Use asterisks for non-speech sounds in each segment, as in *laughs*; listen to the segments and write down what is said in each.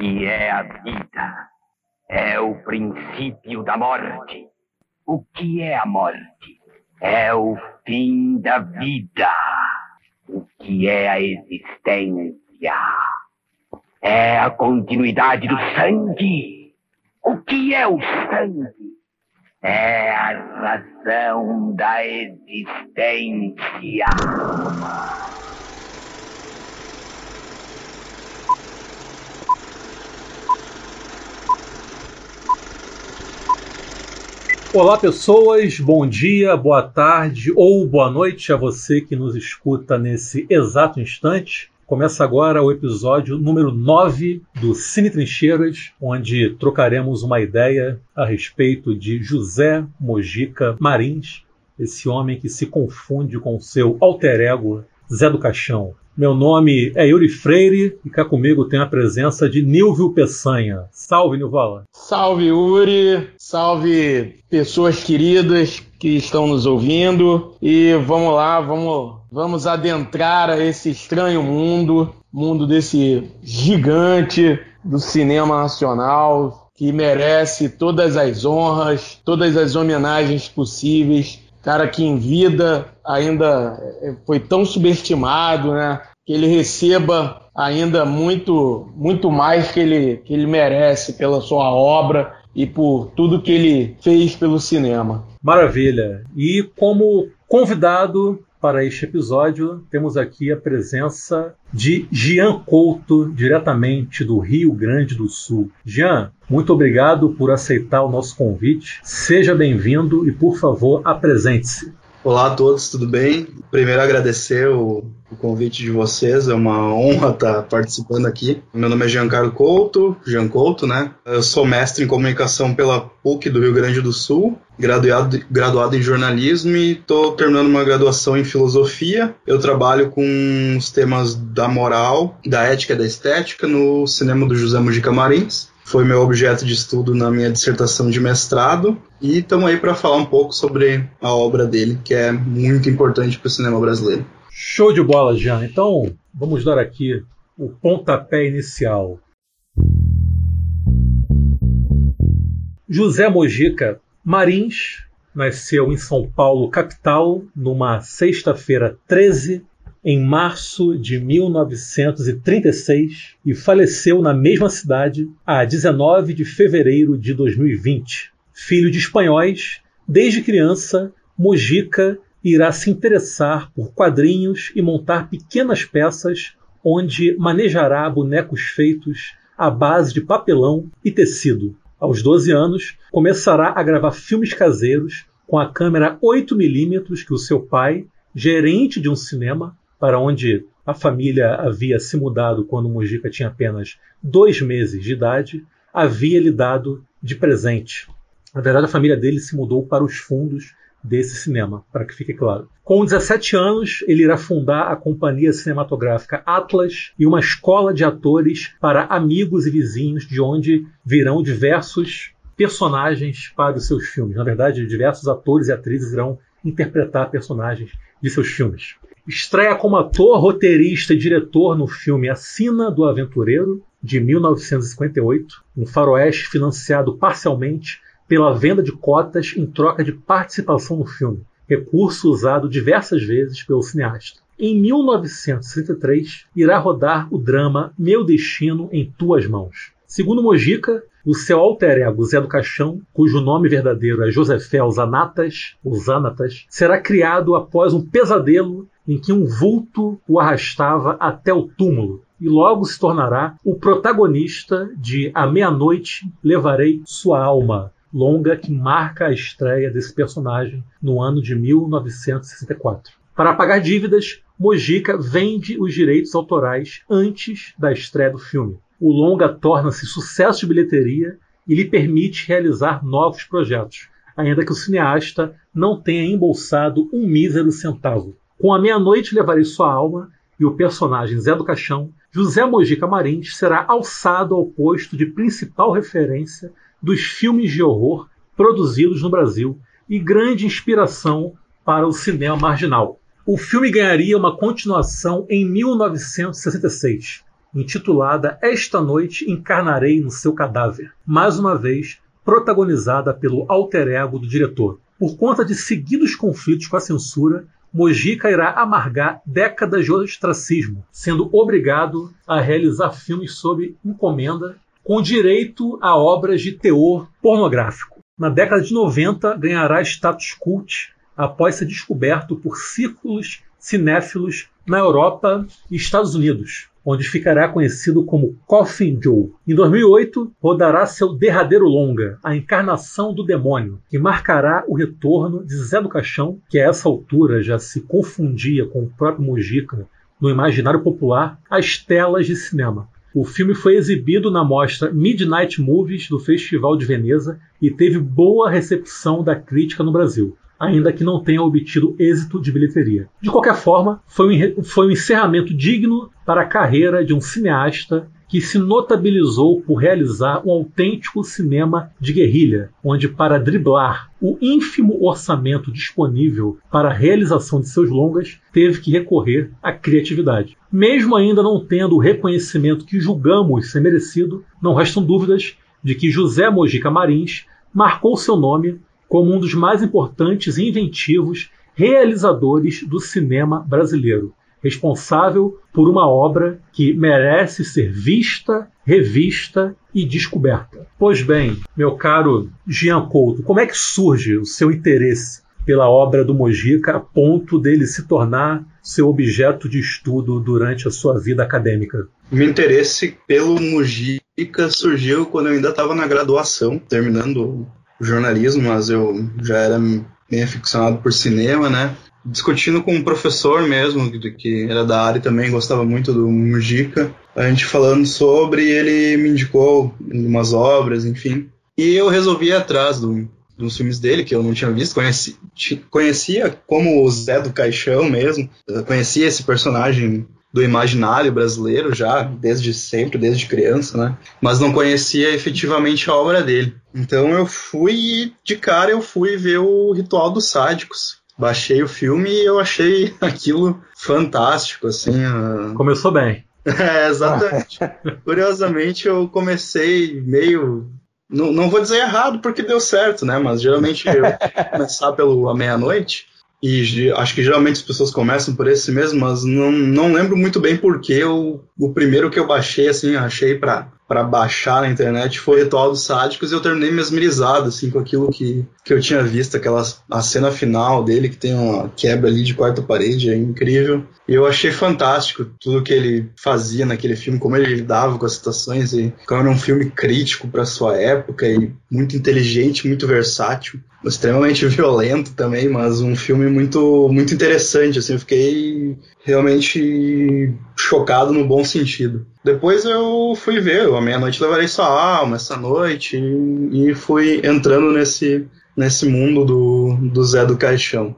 que é a vida? É o princípio da morte. O que é a morte? É o fim da vida. O que é a existência? É a continuidade do sangue. O que é o sangue? É a razão da existência. Olá, pessoas, bom dia, boa tarde ou boa noite a você que nos escuta nesse exato instante. Começa agora o episódio número 9 do Cine Trincheiras, onde trocaremos uma ideia a respeito de José Mojica Marins, esse homem que se confunde com seu alter ego Zé do Caixão. Meu nome é Yuri Freire e cá comigo tem a presença de Nilvio Peçanha. Salve, Nilvala. Salve, Yuri. Salve, pessoas queridas que estão nos ouvindo. E vamos lá, vamos, vamos adentrar a esse estranho mundo, mundo desse gigante do cinema nacional que merece todas as honras, todas as homenagens possíveis cara que em vida ainda foi tão subestimado, né? Que ele receba ainda muito, muito mais que ele, que ele merece pela sua obra e por tudo que ele fez pelo cinema. Maravilha! E como convidado para este episódio, temos aqui a presença de Jean Couto, diretamente do Rio Grande do Sul. Jean, muito obrigado por aceitar o nosso convite. Seja bem-vindo e, por favor, apresente-se. Olá a todos, tudo bem? Primeiro agradecer o, o, convite de vocês, é uma honra estar participando aqui. Meu nome é Giancarlo Couto, Jean Couto, né? Eu sou mestre em comunicação pela PUC do Rio Grande do Sul, graduado, graduado em jornalismo e estou terminando uma graduação em filosofia. Eu trabalho com os temas da moral, da ética e da estética no cinema do José Mujica Marins foi meu objeto de estudo na minha dissertação de mestrado e estamos aí para falar um pouco sobre a obra dele, que é muito importante para o cinema brasileiro. Show de bola, Jean. Então, vamos dar aqui o pontapé inicial. José Mojica Marins nasceu em São Paulo, capital, numa sexta-feira 13 em março de 1936 e faleceu na mesma cidade a 19 de fevereiro de 2020. Filho de espanhóis, desde criança, Mojica irá se interessar por quadrinhos e montar pequenas peças onde manejará bonecos feitos à base de papelão e tecido. Aos 12 anos, começará a gravar filmes caseiros com a câmera 8mm que o seu pai, gerente de um cinema, para onde a família havia se mudado quando Mujica tinha apenas dois meses de idade, havia lhe dado de presente. Na verdade, a família dele se mudou para os fundos desse cinema, para que fique claro. Com 17 anos, ele irá fundar a companhia cinematográfica Atlas e uma escola de atores para amigos e vizinhos, de onde virão diversos personagens para os seus filmes. Na verdade, diversos atores e atrizes irão interpretar personagens de seus filmes. Estreia como ator, roteirista e diretor no filme A Sina do Aventureiro, de 1958, um faroeste financiado parcialmente pela venda de cotas em troca de participação no filme, recurso usado diversas vezes pelo cineasta. Em 1963, irá rodar o drama Meu Destino em Tuas Mãos. Segundo Mojica, o seu alter ego Zé do Caixão, cujo nome verdadeiro é Josefel Zanatas, ou Zanatas, será criado após um pesadelo em que um vulto o arrastava até o túmulo, e logo se tornará o protagonista de A Meia-Noite Levarei Sua Alma, longa que marca a estreia desse personagem no ano de 1964. Para pagar dívidas, Mojica vende os direitos autorais antes da estreia do filme. O longa torna-se sucesso de bilheteria e lhe permite realizar novos projetos, ainda que o cineasta não tenha embolsado um mísero centavo. Com a meia-noite levarei sua alma e o personagem Zé do Caixão, José Mojica Marins será alçado ao posto de principal referência dos filmes de horror produzidos no Brasil e grande inspiração para o cinema marginal. O filme ganharia uma continuação em 1966, intitulada Esta Noite Encarnarei no Seu Cadáver, mais uma vez protagonizada pelo alter ego do diretor. Por conta de seguidos conflitos com a censura, Mojica irá amargar décadas de ostracismo, sendo obrigado a realizar filmes sob encomenda com direito a obras de teor pornográfico. Na década de 90, ganhará status cult após ser descoberto por círculos cinéfilos na Europa e Estados Unidos, onde ficará conhecido como Coffin Joe. Em 2008, rodará seu derradeiro longa, A Encarnação do Demônio, que marcará o retorno de Zé do Caixão, que a essa altura já se confundia com o próprio Mujica no imaginário popular, às telas de cinema. O filme foi exibido na mostra Midnight Movies do Festival de Veneza e teve boa recepção da crítica no Brasil ainda que não tenha obtido êxito de bilheteria. De qualquer forma, foi um, foi um encerramento digno para a carreira de um cineasta que se notabilizou por realizar um autêntico cinema de guerrilha, onde, para driblar o ínfimo orçamento disponível para a realização de seus longas, teve que recorrer à criatividade. Mesmo ainda não tendo o reconhecimento que julgamos ser merecido, não restam dúvidas de que José Mojica Marins marcou seu nome como um dos mais importantes e inventivos realizadores do cinema brasileiro, responsável por uma obra que merece ser vista, revista e descoberta. Pois bem, meu caro Jean Couto, como é que surge o seu interesse pela obra do Mojica a ponto dele se tornar seu objeto de estudo durante a sua vida acadêmica? Meu interesse pelo Mojica surgiu quando eu ainda estava na graduação, terminando jornalismo, mas eu já era bem aficionado por cinema, né? Discutindo com um professor mesmo, que era da área também, gostava muito do Mujica, a gente falando sobre, ele me indicou umas obras, enfim. E eu resolvi ir atrás do, dos filmes dele, que eu não tinha visto, conheci, conhecia como o Zé do Caixão mesmo, conhecia esse personagem do imaginário brasileiro já, desde sempre, desde criança, né? Mas não conhecia efetivamente a obra dele. Então eu fui de cara eu fui ver o Ritual dos Sádicos. Baixei o filme e eu achei *laughs* aquilo fantástico, assim. Começou bem. *laughs* É, exatamente. *laughs* Curiosamente eu comecei meio não, não vou dizer errado porque deu certo, né? Mas geralmente eu *laughs* começar pelo a meia-noite. E acho que geralmente as pessoas começam por esse mesmo, mas não, não lembro muito bem porque o, o primeiro que eu baixei, assim, achei para para baixar na internet foi Ritual dos Sádicos e eu terminei mesmerizado assim com aquilo que, que eu tinha visto, aquela a cena final dele que tem uma quebra ali de quarta parede, é incrível. E eu achei fantástico tudo que ele fazia naquele filme, como ele lidava com as situações e como era um filme crítico para sua época e muito inteligente, muito versátil extremamente *laughs* violento também, mas um filme muito muito interessante, assim, eu fiquei realmente chocado no bom sentido. Depois eu fui ver, a meia-noite levarei sua alma essa noite e, e fui entrando nesse nesse mundo do, do Zé do Caixão.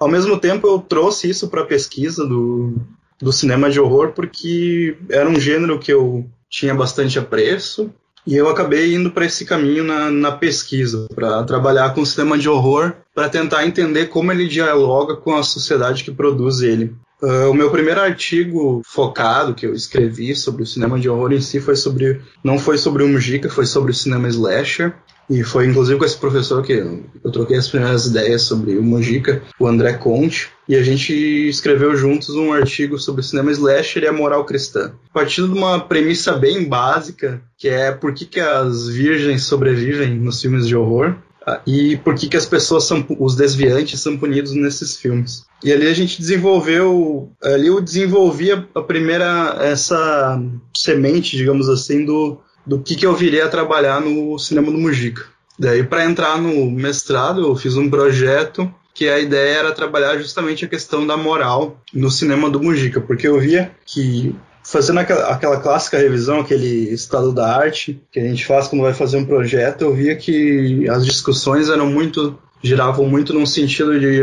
Ao mesmo tempo eu trouxe isso para a pesquisa do, do cinema de horror porque era um gênero que eu tinha bastante apreço e eu acabei indo para esse caminho na, na pesquisa, para trabalhar com o cinema de horror, para tentar entender como ele dialoga com a sociedade que produz ele. Uh, o meu primeiro artigo focado que eu escrevi sobre o cinema de horror em si foi sobre não foi sobre o Mujica, foi sobre o cinema slasher. E foi inclusive com esse professor que eu troquei as primeiras ideias sobre o Mujica, o André Conte, e a gente escreveu juntos um artigo sobre cinema slasher e a moral cristã. Partindo de uma premissa bem básica, que é por que, que as virgens sobrevivem nos filmes de horror, ah, e por que, que as pessoas são os desviantes são punidos nesses filmes. E ali a gente desenvolveu, ali eu desenvolvi a primeira essa semente, digamos assim, do do que, que eu viria a trabalhar no cinema do Mujica. Daí, para entrar no mestrado, eu fiz um projeto que a ideia era trabalhar justamente a questão da moral no cinema do Mujica, porque eu via que fazendo aquela, aquela, clássica revisão, aquele estado da arte que a gente faz quando vai fazer um projeto, eu via que as discussões eram muito giravam muito num sentido de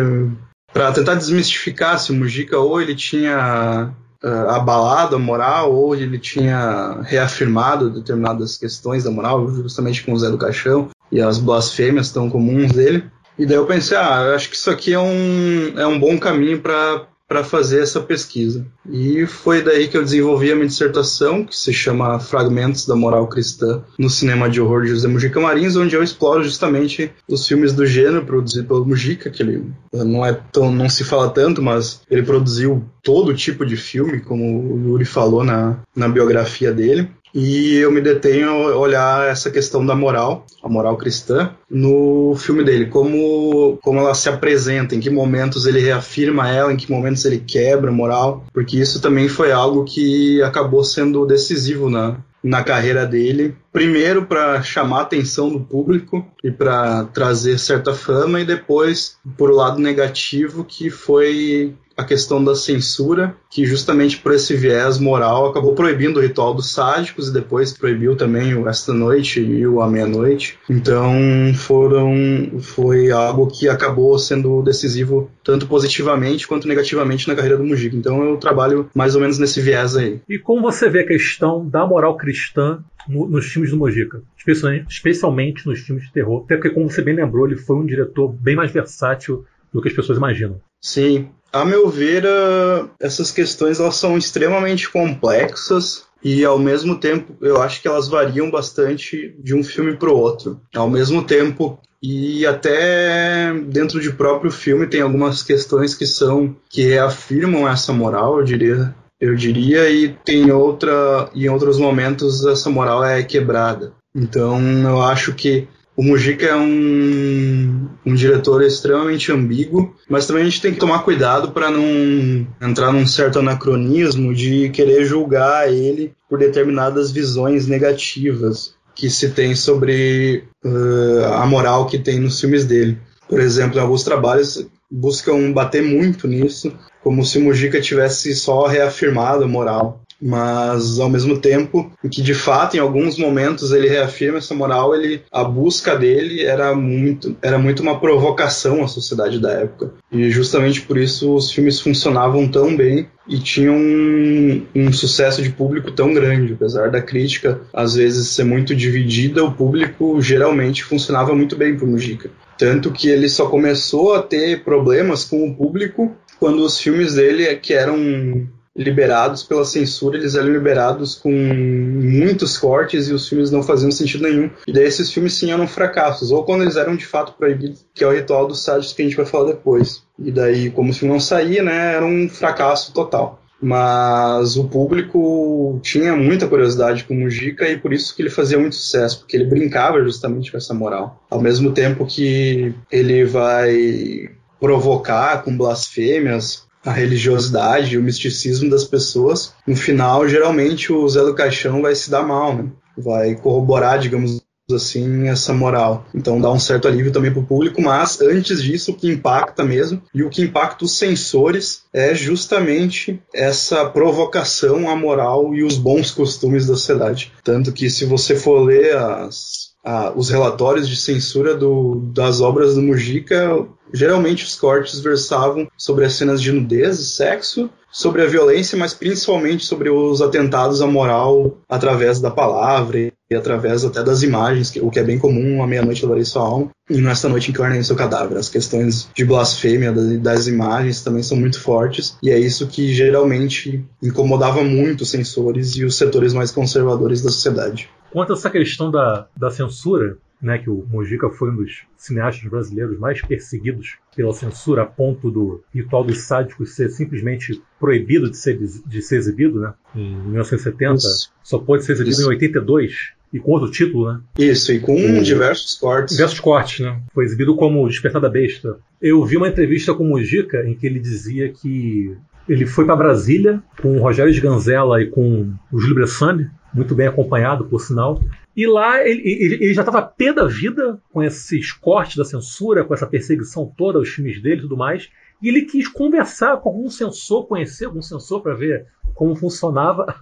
para tentar desmistificar se o Mujica ou ele tinha uh, abalado a moral ou ele tinha reafirmado determinadas questões da moral, justamente com o Zé do Caixão e as blasfêmias tão comuns dele. E daí eu pensei, ah, eu acho que isso aqui é um, é um bom caminho para para fazer essa pesquisa. E foi daí que eu desenvolvi a minha dissertação, que se chama Fragmentos da Moral Cristã no Cinema de Horror de José Mujica Marins, onde eu exploro justamente os filmes do gênero produzidos pelo Mujica, que ele não é tão, não se fala tanto, mas ele produziu todo tipo de filme, como o Yuri falou na, na biografia dele e eu me detenho a olhar essa questão da moral, a moral cristã, no filme dele, como, como ela se apresenta, em que momentos ele reafirma ela, em que momentos ele quebra a moral, porque isso também foi algo que acabou sendo decisivo na, na carreira dele. Primeiro para chamar a atenção do público e para trazer certa fama, e depois, por o lado negativo, que foi a questão da censura, que justamente por esse viés moral acabou proibindo o ritual dos sádicos e depois proibiu também o Esta Noite e o A Meia-Noite. Então foram, foi algo que acabou sendo decisivo tanto positivamente quanto negativamente na carreira do Mujica. Então eu trabalho mais ou menos nesse viés aí. E como você vê a questão da moral cristã no, nos filmes do Mojica, especialmente, especialmente nos filmes de terror. Até porque, como você bem lembrou, ele foi um diretor bem mais versátil do que as pessoas imaginam. Sim, a meu ver, uh, essas questões elas são extremamente complexas e ao mesmo tempo eu acho que elas variam bastante de um filme para o outro. Ao mesmo tempo e até dentro de próprio filme tem algumas questões que são que reafirmam essa moral, eu diria, eu diria, e tem outra em outros momentos essa moral é quebrada. Então eu acho que o Mujica é um, um diretor extremamente ambíguo, mas também a gente tem que tomar cuidado para não entrar num certo anacronismo de querer julgar ele por determinadas visões negativas que se tem sobre uh, a moral que tem nos filmes dele. Por exemplo, em alguns trabalhos buscam bater muito nisso, como se o Mujica tivesse só reafirmado a moral mas ao mesmo tempo que de fato em alguns momentos ele reafirma essa moral, ele a busca dele era muito era muito uma provocação à sociedade da época e justamente por isso os filmes funcionavam tão bem e tinham um, um sucesso de público tão grande, apesar da crítica às vezes ser muito dividida, o público geralmente funcionava muito bem para Mujica. Tanto que ele só começou a ter problemas com o público quando os filmes dele, que eram liberados pela censura, eles eram liberados com muitos cortes e os filmes não faziam sentido nenhum. E daí esses filmes sim eram fracassos, ou quando eles eram de fato proibidos, que é o ritual dos sádios que a gente vai falar depois. E daí, como o filme não saía, né, era um fracasso total. Mas o público tinha muita curiosidade com o Mujica e por isso que ele fazia muito sucesso, porque ele brincava justamente com essa moral. Ao mesmo tempo que ele vai provocar com blasfêmias, a religiosidade o misticismo das pessoas, no final, geralmente o Zé do Caixão vai se dar mal, né? Vai corroborar, digamos assim, essa moral. Então dá um certo alívio também para o público, mas antes disso, o que impacta mesmo e o que impacta os sensores é justamente essa provocação à moral e os bons costumes da sociedade. Tanto que se você for ler as os relatórios de censura do, das obras do Mujica, geralmente os cortes versavam sobre as cenas de nudez e sexo, sobre a violência, mas principalmente sobre os atentados à moral através da palavra e através até das imagens, o que é bem comum, a meia-noite levarei sua alma, e nesta noite encarnei seu cadáver. As questões de blasfêmia das imagens também são muito fortes, e é isso que geralmente incomodava muito os censores e os setores mais conservadores da sociedade. Quanto a essa questão da, da censura, né, que o Mojica foi um dos cineastas brasileiros mais perseguidos pela censura, a ponto do Ritual dos Sádicos ser simplesmente proibido de ser, de ser exibido né, em 1970, Isso. só pode ser exibido Isso. em 82. E com outro título, né? Isso, e com diversos cortes. Diversos cortes, né? Foi exibido como Despertar da Besta. Eu vi uma entrevista com o Mojica em que ele dizia que ele foi para Brasília com o Rogério de Ganzella e com o Júlio Bressani muito bem acompanhado, por sinal. E lá ele, ele, ele já estava pé da vida com esses cortes da censura, com essa perseguição toda aos filmes dele e tudo mais. E ele quis conversar com algum censor, conhecer algum censor para ver como funcionava. *laughs*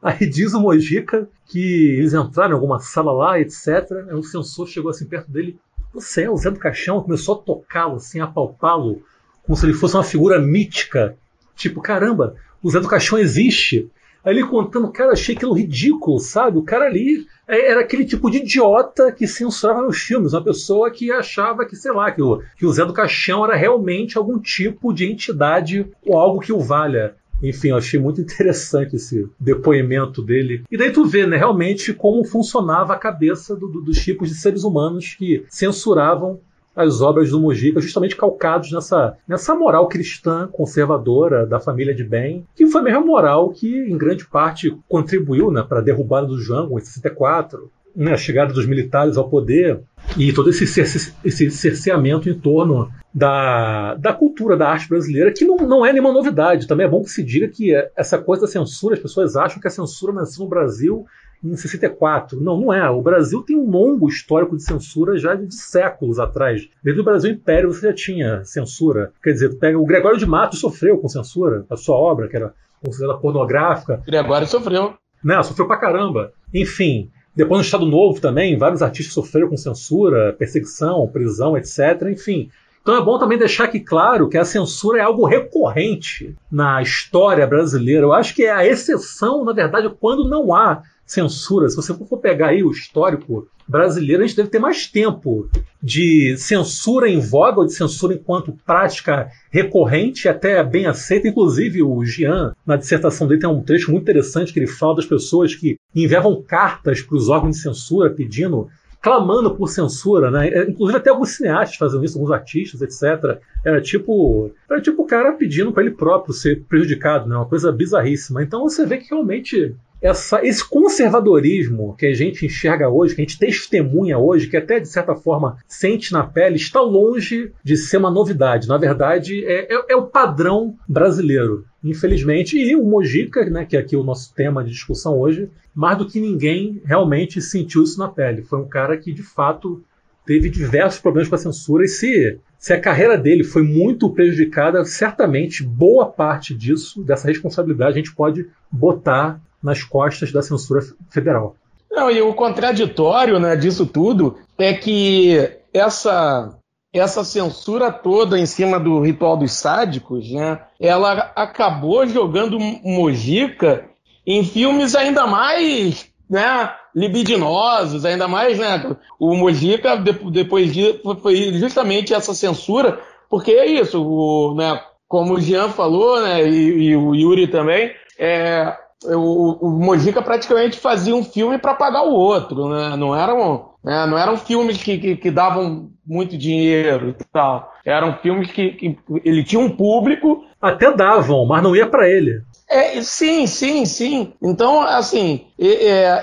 Aí, aí, diz o Mojica que eles entraram em alguma sala lá, etc. Aí o censor chegou assim perto dele. Você é o Zé do Caixão? Começou a tocá-lo, assim, a apalpá-lo, como se ele fosse uma figura mítica. Tipo, caramba, o Zé do Caixão existe. Ali contando, cara, achei aquilo ridículo, sabe? O cara ali é, era aquele tipo de idiota que censurava nos filmes, uma pessoa que achava que, sei lá, que o, que o Zé do Caixão era realmente algum tipo de entidade ou algo que o valha. Enfim, eu achei muito interessante esse depoimento dele. E daí tu vê, né, realmente como funcionava a cabeça do, do, dos tipos de seres humanos que censuravam as obras do Mujica, justamente calcados nessa, nessa moral cristã conservadora da família de bem, que foi a mesma moral que, em grande parte, contribuiu né, para a derrubada do Jango em 64, né, a chegada dos militares ao poder e todo esse, esse cerceamento em torno da, da cultura da arte brasileira, que não, não é nenhuma novidade. Também é bom que se diga que essa coisa da censura, as pessoas acham que a censura nasceu no Brasil em 64. Não, não é. O Brasil tem um longo histórico de censura já de, séculos atrás. Desde o Brasil Império você já tinha censura. Quer dizer, pega o Gregório de Matos sofreu com censura, a sua obra, que era considerada pornográfica. Gregório sofreu. Né, sofreu pra caramba. Enfim, depois no Estado Novo também, vários artistas sofreram com censura, perseguição, prisão, etc. Enfim. Então é bom também deixar aqui claro que a censura é algo recorrente na história brasileira. Eu acho que é a exceção, na verdade, quando não há censura. Se você for pegar aí o histórico brasileiro, a gente deve ter mais tempo de censura em voga ou de censura enquanto prática recorrente, até bem aceita. Inclusive, o Jean, na dissertação dele, tem um trecho muito interessante que ele fala das pessoas que enviavam cartas para os órgãos de censura pedindo clamando por censura, né? É, inclusive até alguns cineastas fazem isso, alguns artistas, etc. Era tipo, era tipo o cara pedindo para ele próprio ser prejudicado, né? Uma coisa bizarríssima. Então você vê que realmente essa, esse conservadorismo que a gente enxerga hoje, que a gente testemunha hoje, que até de certa forma sente na pele, está longe de ser uma novidade. Na verdade, é, é, é o padrão brasileiro, infelizmente. E o Mojica, né, que é aqui o nosso tema de discussão hoje, mais do que ninguém realmente sentiu isso na pele. Foi um cara que, de fato, teve diversos problemas com a censura e se, se a carreira dele foi muito prejudicada, certamente boa parte disso, dessa responsabilidade, a gente pode botar nas costas da censura federal. Não, e o contraditório né, disso tudo é que essa, essa censura toda em cima do ritual dos sádicos, né, ela acabou jogando Mojica em filmes ainda mais né, libidinosos, ainda mais, né, o Mojica, depois disso, foi justamente essa censura, porque é isso, o, né, como o Jean falou, né, e, e o Yuri também, é, o, o Mojica praticamente fazia um filme para pagar o outro, né? Não eram, né? não eram filmes que, que, que, davam muito dinheiro e tal. Eram filmes que, que ele tinha um público. Até davam, mas não ia para ele. É, sim, sim, sim. Então, assim, e,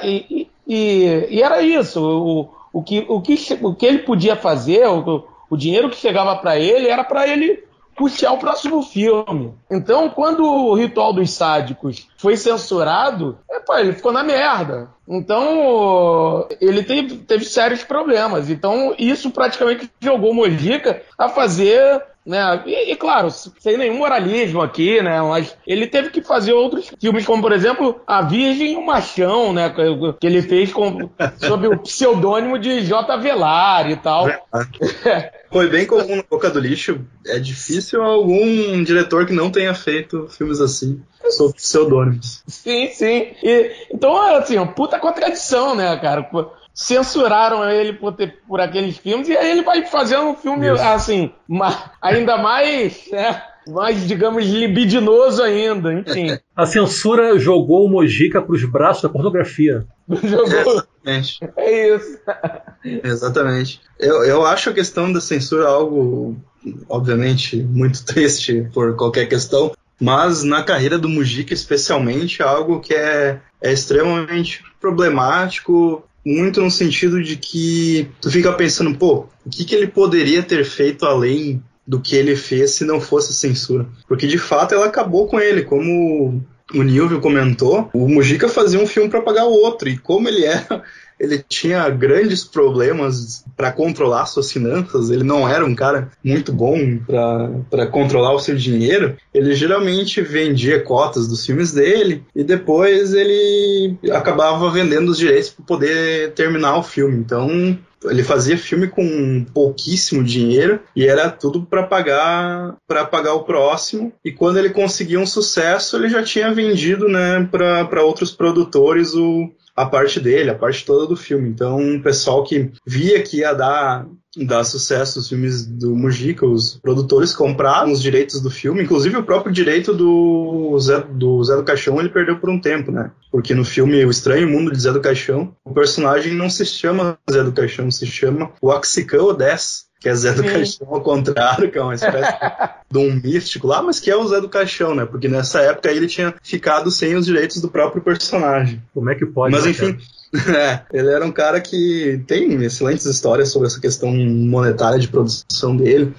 e, e, e era isso. O, o, que, o, que, o que ele podia fazer, o, o dinheiro que chegava para ele, era para ele puxar o próximo filme. Então, quando o Ritual dos Sádicos foi censurado, epa, ele ficou na merda. Então, ele teve, teve sérios problemas. Então, isso praticamente jogou Mojica a fazer né? E, e, claro, sem nenhum moralismo aqui, né? Mas ele teve que fazer outros filmes, como por exemplo A Virgem e o Machão, né? Que ele fez com, sob o pseudônimo de J. Velar e tal. *laughs* Foi bem comum no Boca do Lixo. É difícil algum diretor que não tenha feito filmes assim, sob pseudônimos. Sim, sim. E, então, assim, uma puta contradição, né, cara? censuraram ele por, ter, por aqueles filmes, e aí ele vai fazendo um filme, Isso. assim, ainda mais, né, mais, digamos, libidinoso ainda, enfim. *laughs* A censura jogou o Mojica para os braços da pornografia. *laughs* jogou. Exatamente. É isso. Exatamente. Eu, eu acho a questão da censura algo, obviamente, muito triste por qualquer questão, mas na carreira do Mujica, especialmente, é algo que é, é extremamente problemático muito no sentido de que tu fica pensando, pô, o que, que ele poderia ter feito além do que ele fez se não fosse censura? Porque de fato ela acabou com ele, como o Nilvio comentou, o Mujica fazia um filme para pagar o outro, e como ele era ele tinha grandes problemas para controlar suas finanças, ele não era um cara muito bom para controlar o seu dinheiro, ele geralmente vendia cotas dos filmes dele e depois ele acabava vendendo os direitos para poder terminar o filme. Então, ele fazia filme com pouquíssimo dinheiro e era tudo para pagar para pagar o próximo. E quando ele conseguia um sucesso ele já tinha vendido né para outros produtores o a parte dele, a parte toda do filme. Então, o pessoal que via que ia dar, dar sucesso os filmes do Mujica, os produtores compraram os direitos do filme, inclusive o próprio direito do Zé do, Zé do Caixão ele perdeu por um tempo, né? Porque no filme O Estranho Mundo de Zé do Caixão, o personagem não se chama Zé do Caixão, se chama Waxicã Odess que é Zé do Sim. Caixão ao contrário, que é uma espécie *laughs* de um místico lá, mas que é o Zé do Caixão, né? Porque nessa época ele tinha ficado sem os direitos do próprio personagem. Como é que pode? Mas né, enfim, *laughs* é, ele era um cara que tem excelentes histórias sobre essa questão monetária de produção dele.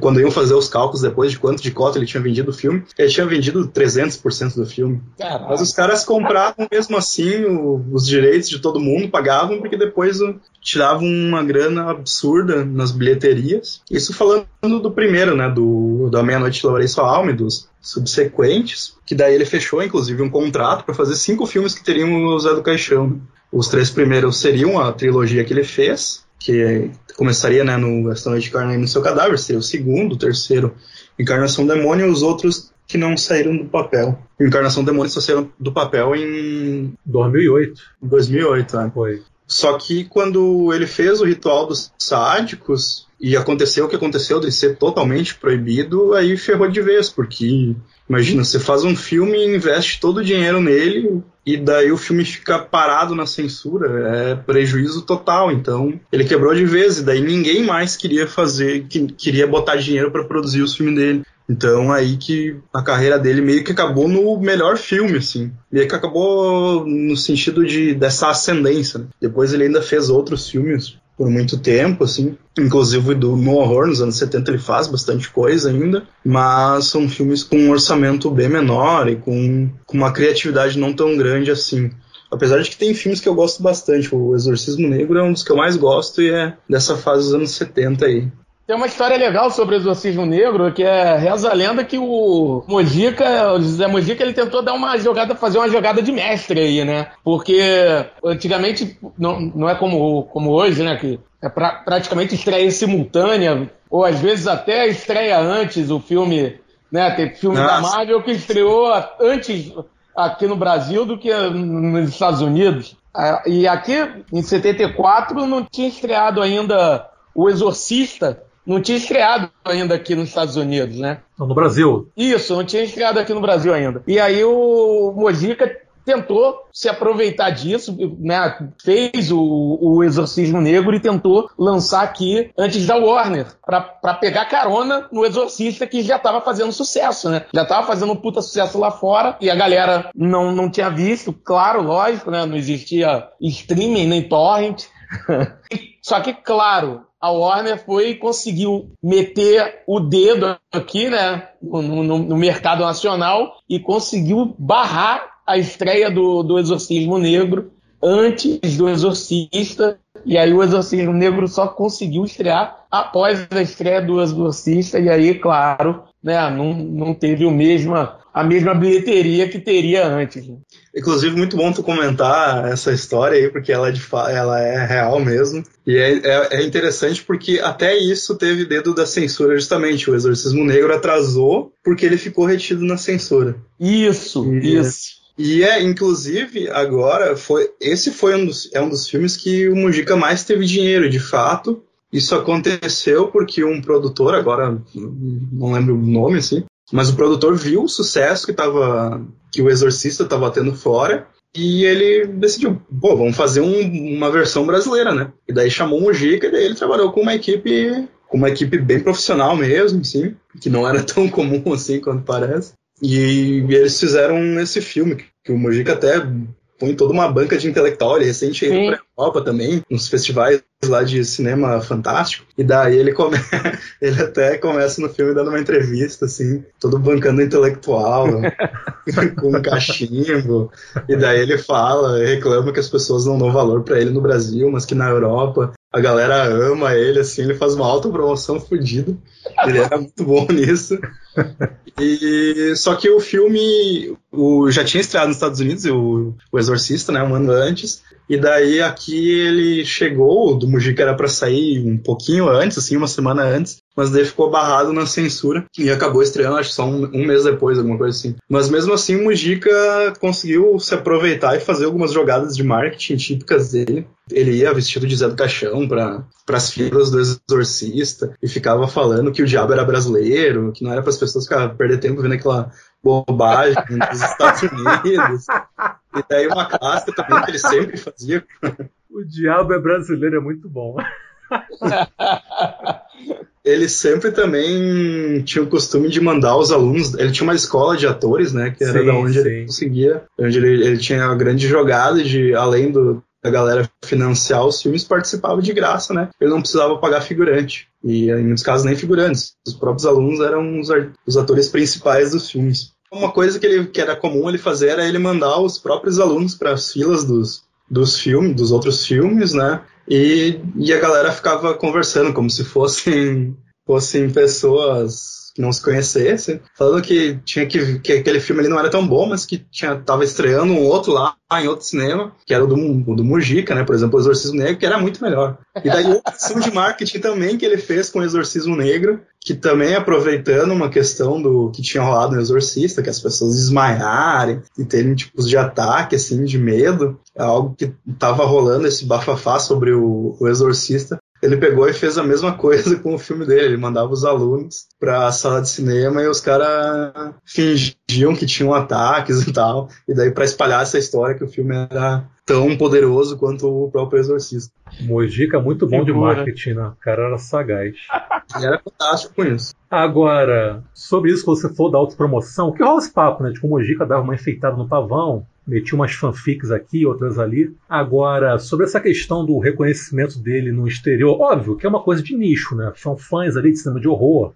Quando iam fazer os cálculos depois de quanto de cota ele tinha vendido o filme, ele tinha vendido 300% do filme. Caraca. Mas os caras compravam mesmo assim o, os direitos de todo mundo, pagavam, porque depois o, tiravam uma grana absurda nas bilheterias. Isso falando do primeiro, né, do da Meia-Noite Lavarei Sua Alma e dos subsequentes, que daí ele fechou, inclusive, um contrato para fazer cinco filmes que teriam o Zé do Caixão. Os três primeiros seriam a trilogia que ele fez, que começaria né, no Esta Noite de Carne no Seu Cadáver, seria o segundo, o terceiro, Encarnação Demônio, e os outros que não saíram do papel. Encarnação Demônio só saíram do papel em... 2008. 2008, né? Foi. Só que quando ele fez o Ritual dos Sádicos, e aconteceu o que aconteceu de ser totalmente proibido, aí ferrou de vez, porque imagina, você faz um filme e investe todo o dinheiro nele, e daí o filme fica parado na censura, é prejuízo total. Então ele quebrou de vez, e daí ninguém mais queria fazer, que, queria botar dinheiro para produzir os filmes dele. Então aí que a carreira dele meio que acabou no melhor filme, assim. Meio que acabou no sentido de dessa ascendência. Né? Depois ele ainda fez outros filmes por muito tempo, assim. Inclusive do, no horror, nos anos 70 ele faz bastante coisa ainda, mas são filmes com um orçamento bem menor e com, com uma criatividade não tão grande assim. Apesar de que tem filmes que eu gosto bastante, o Exorcismo Negro é um dos que eu mais gosto e é dessa fase dos anos 70 aí. Tem uma história legal sobre o exorcismo negro, que é reza a lenda que o Mojica, o José Mojica, ele tentou dar uma jogada, fazer uma jogada de mestre aí, né? Porque antigamente não, não é como, como hoje, né? Que é pra, praticamente estreia simultânea, ou às vezes até estreia antes o filme, né? Tem filme Nossa. da Marvel que estreou antes aqui no Brasil do que nos Estados Unidos. Ah, e aqui, em 74, não tinha estreado ainda O Exorcista, não tinha estreado ainda aqui nos Estados Unidos, né? No Brasil. Isso, não tinha estreado aqui no Brasil ainda. E aí o Mojica tentou se aproveitar disso, né? fez o, o Exorcismo Negro e tentou lançar aqui antes da Warner, para pegar carona no Exorcista que já estava fazendo sucesso, né? Já estava fazendo um puta sucesso lá fora e a galera não, não tinha visto, claro, lógico, né? Não existia streaming nem torrent. *laughs* Só que, claro, a Warner foi e conseguiu meter o dedo aqui, né, no, no, no, mercado nacional e conseguiu barrar a estreia do, do Exorcismo Negro antes do Exorcista. E aí o Exorcismo Negro só conseguiu estrear após a estreia do Exorcista. E aí, claro, né, não, não teve o mesma, a mesma bilheteria que teria antes. Né? Inclusive, muito bom tu comentar essa história aí, porque ela, é de ela é real mesmo. E é, é, é, interessante porque até isso teve dedo da censura, justamente. O Exorcismo Negro atrasou porque ele ficou retido na censura. Isso, e, isso. E é, inclusive, agora, foi esse foi um dos, é um dos filmes que o Mujica mais teve dinheiro, de fato. Isso aconteceu porque um produtor, agora não lembro o nome, assim, mas o produtor viu o sucesso que, tava, que o Exorcista estava tendo fora e ele decidiu, pô, vamos fazer um, uma versão brasileira, né? E daí chamou o Mujica e daí ele trabalhou com uma equipe com uma equipe bem profissional mesmo, sim, que não era *laughs* tão comum assim quanto parece. E, e eles fizeram esse filme, que o Mujica até põe toda uma banca de intelectual, ele recente indo pra Europa também, nos festivais lá de cinema fantástico, e daí ele come... *laughs* ele até começa no filme dando uma entrevista, assim, todo bancando intelectual, *laughs* com um cachimbo, e daí ele fala, reclama que as pessoas não dão valor para ele no Brasil, mas que na Europa a galera ama ele, assim, ele faz uma autopromoção fodida. Ele era muito bom *laughs* nisso. E, só que o filme o, já tinha estreado nos Estados Unidos, o, o Exorcista, né, um ano antes. E daí aqui ele chegou, do Mujica era para sair um pouquinho antes, assim, uma semana antes, mas daí ficou barrado na censura e acabou estreando, acho que só um, um, mês depois, alguma coisa assim. Mas mesmo assim, o Mujica conseguiu se aproveitar e fazer algumas jogadas de marketing típicas dele. Ele ia vestido de Zé do Caixão para as filas do Exorcista e ficava falando que o diabo era brasileiro, que não era para as pessoas ficar perder tempo vendo aquela bobagem *laughs* dos Estados Unidos. E daí uma clássica também que ele sempre fazia. O diabo é brasileiro, é muito bom. *laughs* ele sempre também tinha o costume de mandar os alunos. Ele tinha uma escola de atores, né? Que era sim, da onde sim. ele conseguia. Onde ele, ele tinha a grande jogada de, além do, da galera financiar os filmes, participava de graça, né? Ele não precisava pagar figurante. E em muitos casos nem figurantes. Os próprios alunos eram os, os atores principais dos filmes. Uma coisa que, ele, que era comum ele fazer era ele mandar os próprios alunos para as filas dos, dos filmes, dos outros filmes, né? E, e a galera ficava conversando como se fossem, fossem pessoas não se conhecessem, falando que tinha que, que aquele filme ali não era tão bom, mas que tinha, tava estreando um outro lá em outro cinema, que era o do, do Mujica, né? Por exemplo, o Exorcismo Negro, que era muito melhor. E daí outra ação *laughs* de marketing também que ele fez com o Exorcismo Negro, que também aproveitando uma questão do que tinha rolado no Exorcista, que as pessoas desmaiarem e terem tipos de ataque, assim, de medo, é algo que tava rolando esse bafafá sobre o, o Exorcista ele pegou e fez a mesma coisa *laughs* com o filme dele. Ele mandava os alunos pra sala de cinema e os caras fingiam que tinham ataques e tal. E daí para espalhar essa história que o filme era tão poderoso quanto o próprio Exorcista. Mojica muito bom de marketing, né? O cara era sagaz. Ele era fantástico com isso. Agora, sobre isso que você falou da autopromoção, que rola esse papo, né? De que o Mojica dava uma enfeitada no pavão, meti umas fanfics aqui, outras ali. Agora, sobre essa questão do reconhecimento dele no exterior, óbvio que é uma coisa de nicho, né? São fãs ali de cinema de horror,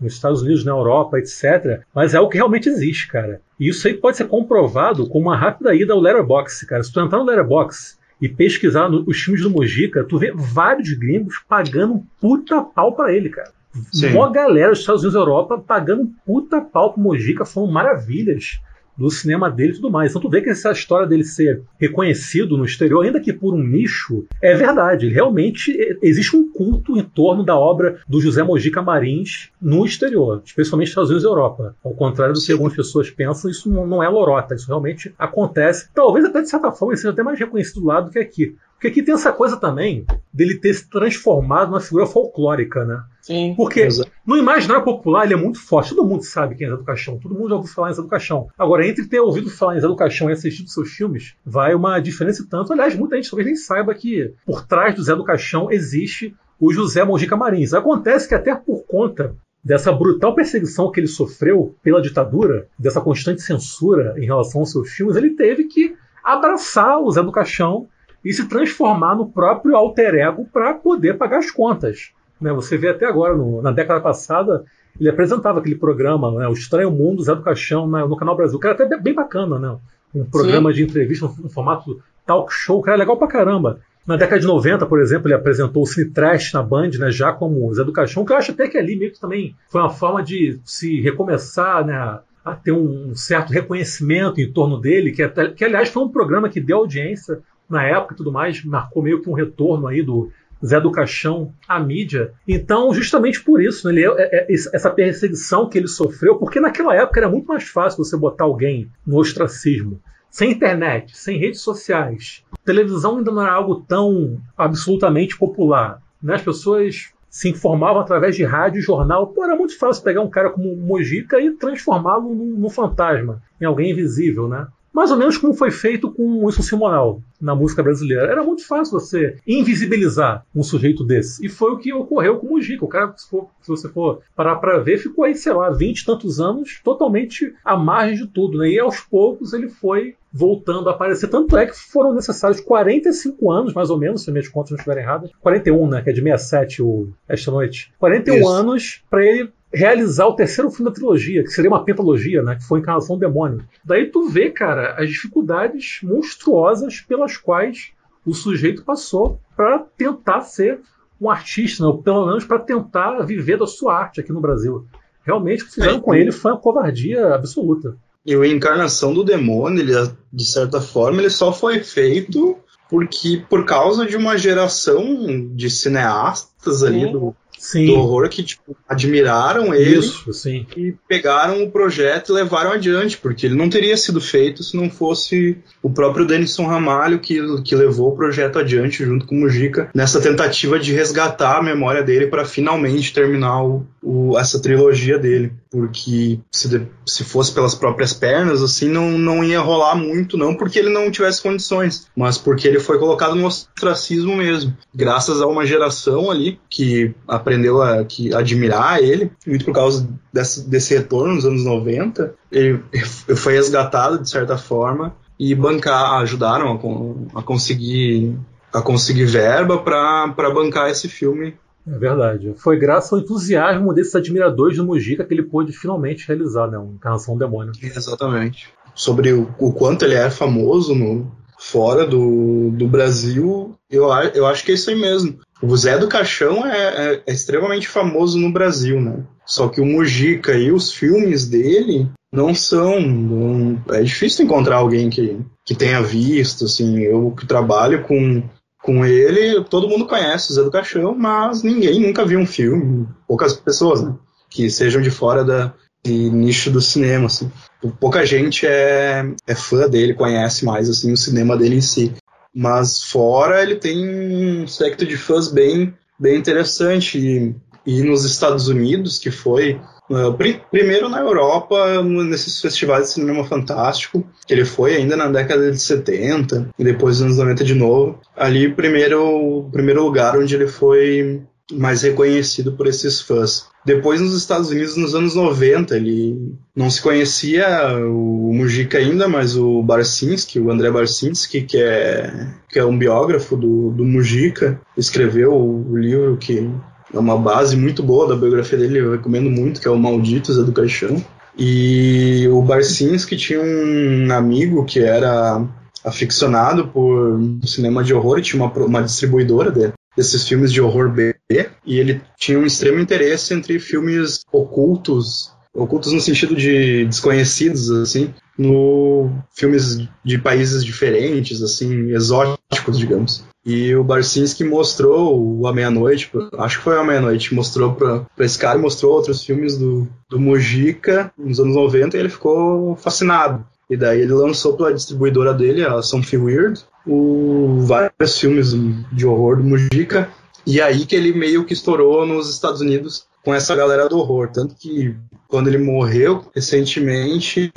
nos Estados Unidos, na Europa, etc. Mas é o que realmente existe, cara. E isso aí pode ser comprovado com uma rápida ida ao Letterboxd, cara. Se tu entrar no Letterboxd e pesquisar no, os filmes do Mojica, tu vê vários gringos pagando um puta pau pra ele, cara. Sim. Uma galera dos Estados Unidos e Europa pagando um puta pau pro Mojica, falando maravilhas do cinema dele e tudo mais. Então tu vê que essa história dele ser reconhecido no exterior, ainda que por um nicho, é verdade. Realmente existe um culto em torno da obra do José Mojica Marins no exterior, especialmente nos Estados Unidos e Europa. Ao contrário do que algumas pessoas pensam, isso não é lorota, isso realmente acontece. Talvez até de certa forma ele seja até mais reconhecido lá do que aqui. Porque aqui tem essa coisa também dele ter se transformado numa figura folclórica, né? Sim. Porque exatamente. no imaginário popular ele é muito forte. Todo mundo sabe quem é Zé do Caixão. Todo mundo já ouviu falar em Zé do Caixão. Agora, entre ter ouvido falar em Zé do Caixão e assistido seus filmes, vai uma diferença e tanto. Aliás, muita gente talvez nem saiba que por trás do Zé do Caixão existe o José Mojica Marins. Acontece que até por conta dessa brutal perseguição que ele sofreu pela ditadura, dessa constante censura em relação aos seus filmes, ele teve que abraçar o Zé do Caixão e se transformar no próprio alter ego para poder pagar as contas. Né? Você vê até agora, no, na década passada, ele apresentava aquele programa, né? O Estranho Mundo Zé do Caixão, né? no Canal Brasil, que era até bem bacana, né? Um programa Sim. de entrevista, um, um formato talk show, que era legal pra caramba. Na década de 90, por exemplo, ele apresentou o Cine Trash na Band, né, já como Zé do Caixão, que eu acho até que ali meio que também foi uma forma de se recomeçar, né, a ter um certo reconhecimento em torno dele, que, até, que aliás foi um programa que deu audiência na época e tudo mais, marcou meio que um retorno aí do Zé do Caixão à mídia. Então, justamente por isso, né, ele, é, é, essa perseguição que ele sofreu, porque naquela época era muito mais fácil você botar alguém no ostracismo. Sem internet, sem redes sociais. Televisão ainda não era algo tão absolutamente popular. Né? As pessoas se informavam através de rádio e jornal. Pô, era muito fácil pegar um cara como Mojica e transformá-lo num, num fantasma, em alguém invisível, né? Mais ou menos como foi feito com o Wilson Simonal na música brasileira. Era muito fácil você invisibilizar um sujeito desse. E foi o que ocorreu com o Mujica. O cara, se, for, se você for parar para ver, ficou aí, sei lá, 20 e tantos anos totalmente à margem de tudo. Né? E aos poucos ele foi voltando a aparecer. Tanto é que foram necessários 45 anos, mais ou menos, se minhas contas não estiverem erradas. 41, né? Que é de 67 o Esta Noite. 41 Isso. anos para ele realizar o terceiro filme da trilogia, que seria uma pentalogia, né, que foi Encarnação do Demônio. Daí tu vê, cara, as dificuldades monstruosas pelas quais o sujeito passou para tentar ser um artista, né, ou pelo menos para tentar viver da sua arte aqui no Brasil. Realmente o que fizeram é, com ele foi uma covardia absoluta. E a encarnação do demônio, ele, de certa forma, ele só foi feito porque por causa de uma geração de cineastas ali do, Sim. do horror que tipo, admiraram ele Isso, sim. e pegaram o projeto e levaram adiante, porque ele não teria sido feito se não fosse o próprio Denison Ramalho que, que levou o projeto adiante junto com o Mujica nessa tentativa de resgatar a memória dele para finalmente terminar o, o, essa trilogia dele. Porque se, se fosse pelas próprias pernas, assim, não, não ia rolar muito, não porque ele não tivesse condições, mas porque ele foi colocado no ostracismo mesmo. Graças a uma geração ali que aprendeu a que, admirar ele, muito por causa desse, desse retorno nos anos 90, ele *laughs* foi resgatado de certa forma e bancar, ajudaram a, a conseguir a conseguir verba para bancar esse filme é verdade. Foi graças ao entusiasmo desses admiradores do Mujica que ele pôde finalmente realizar, né? Um Encarnação Demônio. Exatamente. Sobre o, o, quanto ele é famoso no, fora do, do Brasil, eu, eu acho que é isso aí mesmo. O Zé do Caixão é, é, é extremamente famoso no Brasil, né? Só que o Mujica e os filmes dele não são. Não, é difícil encontrar alguém que, que tenha visto, assim. Eu que trabalho com com ele, todo mundo conhece o Zé do Caixão, mas ninguém nunca viu um filme, poucas pessoas, né? Que sejam de fora da de nicho do cinema, assim. Pouca gente é, é fã dele, conhece mais, assim, o cinema dele em si. Mas fora ele tem um secto de fãs bem, bem interessante. E, e nos Estados Unidos, que foi Uh, primeiro na Europa, nesses festivais de cinema fantástico, que ele foi ainda na década de 70 e depois nos anos 90 de novo. Ali, primeiro, primeiro lugar onde ele foi mais reconhecido por esses fãs. Depois, nos Estados Unidos, nos anos 90, ele não se conhecia o Mujica ainda, mas o Barcinski, o André Barcinski, que é, que é um biógrafo do, do Mujica, escreveu o livro que é uma base muito boa da biografia dele, eu recomendo muito, que é o Malditos do Caixão. E o Barcinski tinha um amigo que era aficionado por cinema de horror e tinha uma, uma distribuidora dele, desses filmes de horror B, e ele tinha um extremo interesse entre filmes ocultos, ocultos no sentido de desconhecidos, assim, no filmes de países diferentes, assim, exóticos, digamos. E o Barcinski mostrou A Meia-Noite, acho que foi A Meia-Noite, mostrou pra, pra esse cara, mostrou outros filmes do, do Mujica nos anos 90 e ele ficou fascinado. E daí ele lançou pela distribuidora dele, a Something Weird, o, vários filmes de horror do Mujica. E aí que ele meio que estourou nos Estados Unidos com essa galera do horror. Tanto que quando ele morreu recentemente,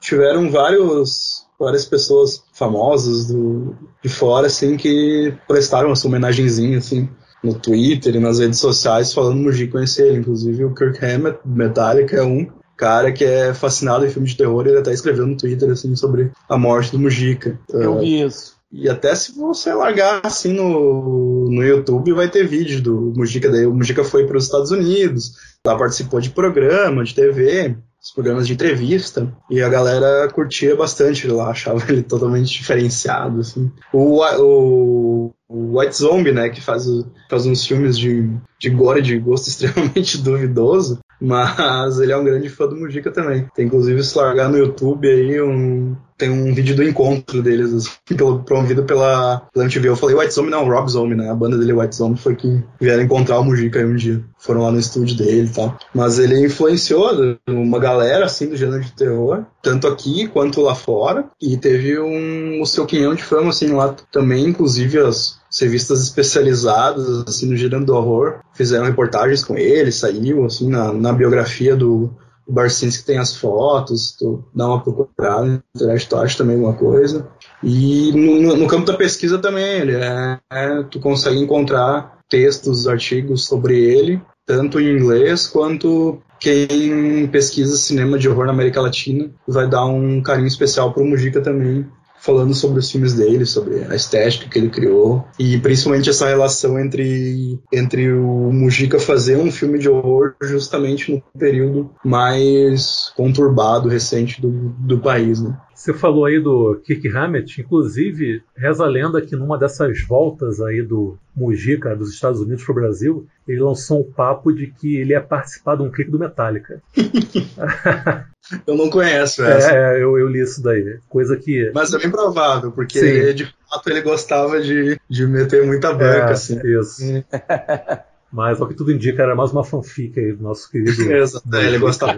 tiveram vários várias pessoas famosas do, de fora, assim, que prestaram essa homenagenzinha, assim, no Twitter e nas redes sociais, falando Muji conhecer ele. Inclusive o Kirk Hammett, Metallica, é um cara que é fascinado em filme de terror e ele até escreveu no Twitter, assim, sobre a morte do Mujica. Eu vi isso. E até se você largar assim no, no YouTube, vai ter vídeo do Mujica. Daí o Mujica foi para os Estados Unidos, lá participou de programa, de TV os programas de entrevista, e a galera curtia bastante lá, achava ele totalmente diferenciado, assim. O, o, o White Zombie, né, que faz, faz uns filmes de, de gore de gosto *laughs* extremamente duvidoso, mas ele é um grande fã do Mujica também. Tem inclusive se largar no YouTube aí um. Tem um vídeo do encontro deles, assim, pelo, promovido pela, pela MTV. Eu falei White Zombie, não, Rob Zombie, né? A banda dele, White Zombie, foi que vieram encontrar o Mujica aí um dia. Foram lá no estúdio dele e tal. Mas ele influenciou uma galera, assim, do gênero de terror, tanto aqui quanto lá fora. E teve um, o seu quinhão de fama, assim, lá também, inclusive as, revistas especializadas assim no gênero do horror fizeram reportagens com ele, saiu assim na, na biografia do, o Barcinski tem as fotos, tu dá uma procurada na internet, tu acha também alguma coisa. E no, no campo da pesquisa também, ele é, é, tu consegue encontrar textos, artigos sobre ele, tanto em inglês quanto quem pesquisa cinema de horror na América Latina vai dar um carinho especial para o Mujica também, falando sobre os filmes dele, sobre a estética que ele criou e principalmente essa relação entre, entre o Mujica fazer um filme de horror justamente no período mais conturbado recente do, do país, né? Você falou aí do Kirk Hammett, inclusive reza a lenda que numa dessas voltas aí do Mujica dos Estados Unidos para o Brasil, ele lançou um papo de que ele ia participar de um clipe do Metallica. *laughs* eu não conheço essa. É, eu, eu, li isso daí. Coisa que. Mas é bem provável, porque ele, de fato ele gostava de, de meter muita banca, é, assim. Isso. *laughs* Mas o que tudo indica era mais uma fanfic aí do nosso querido. Exato, é, ele gostava.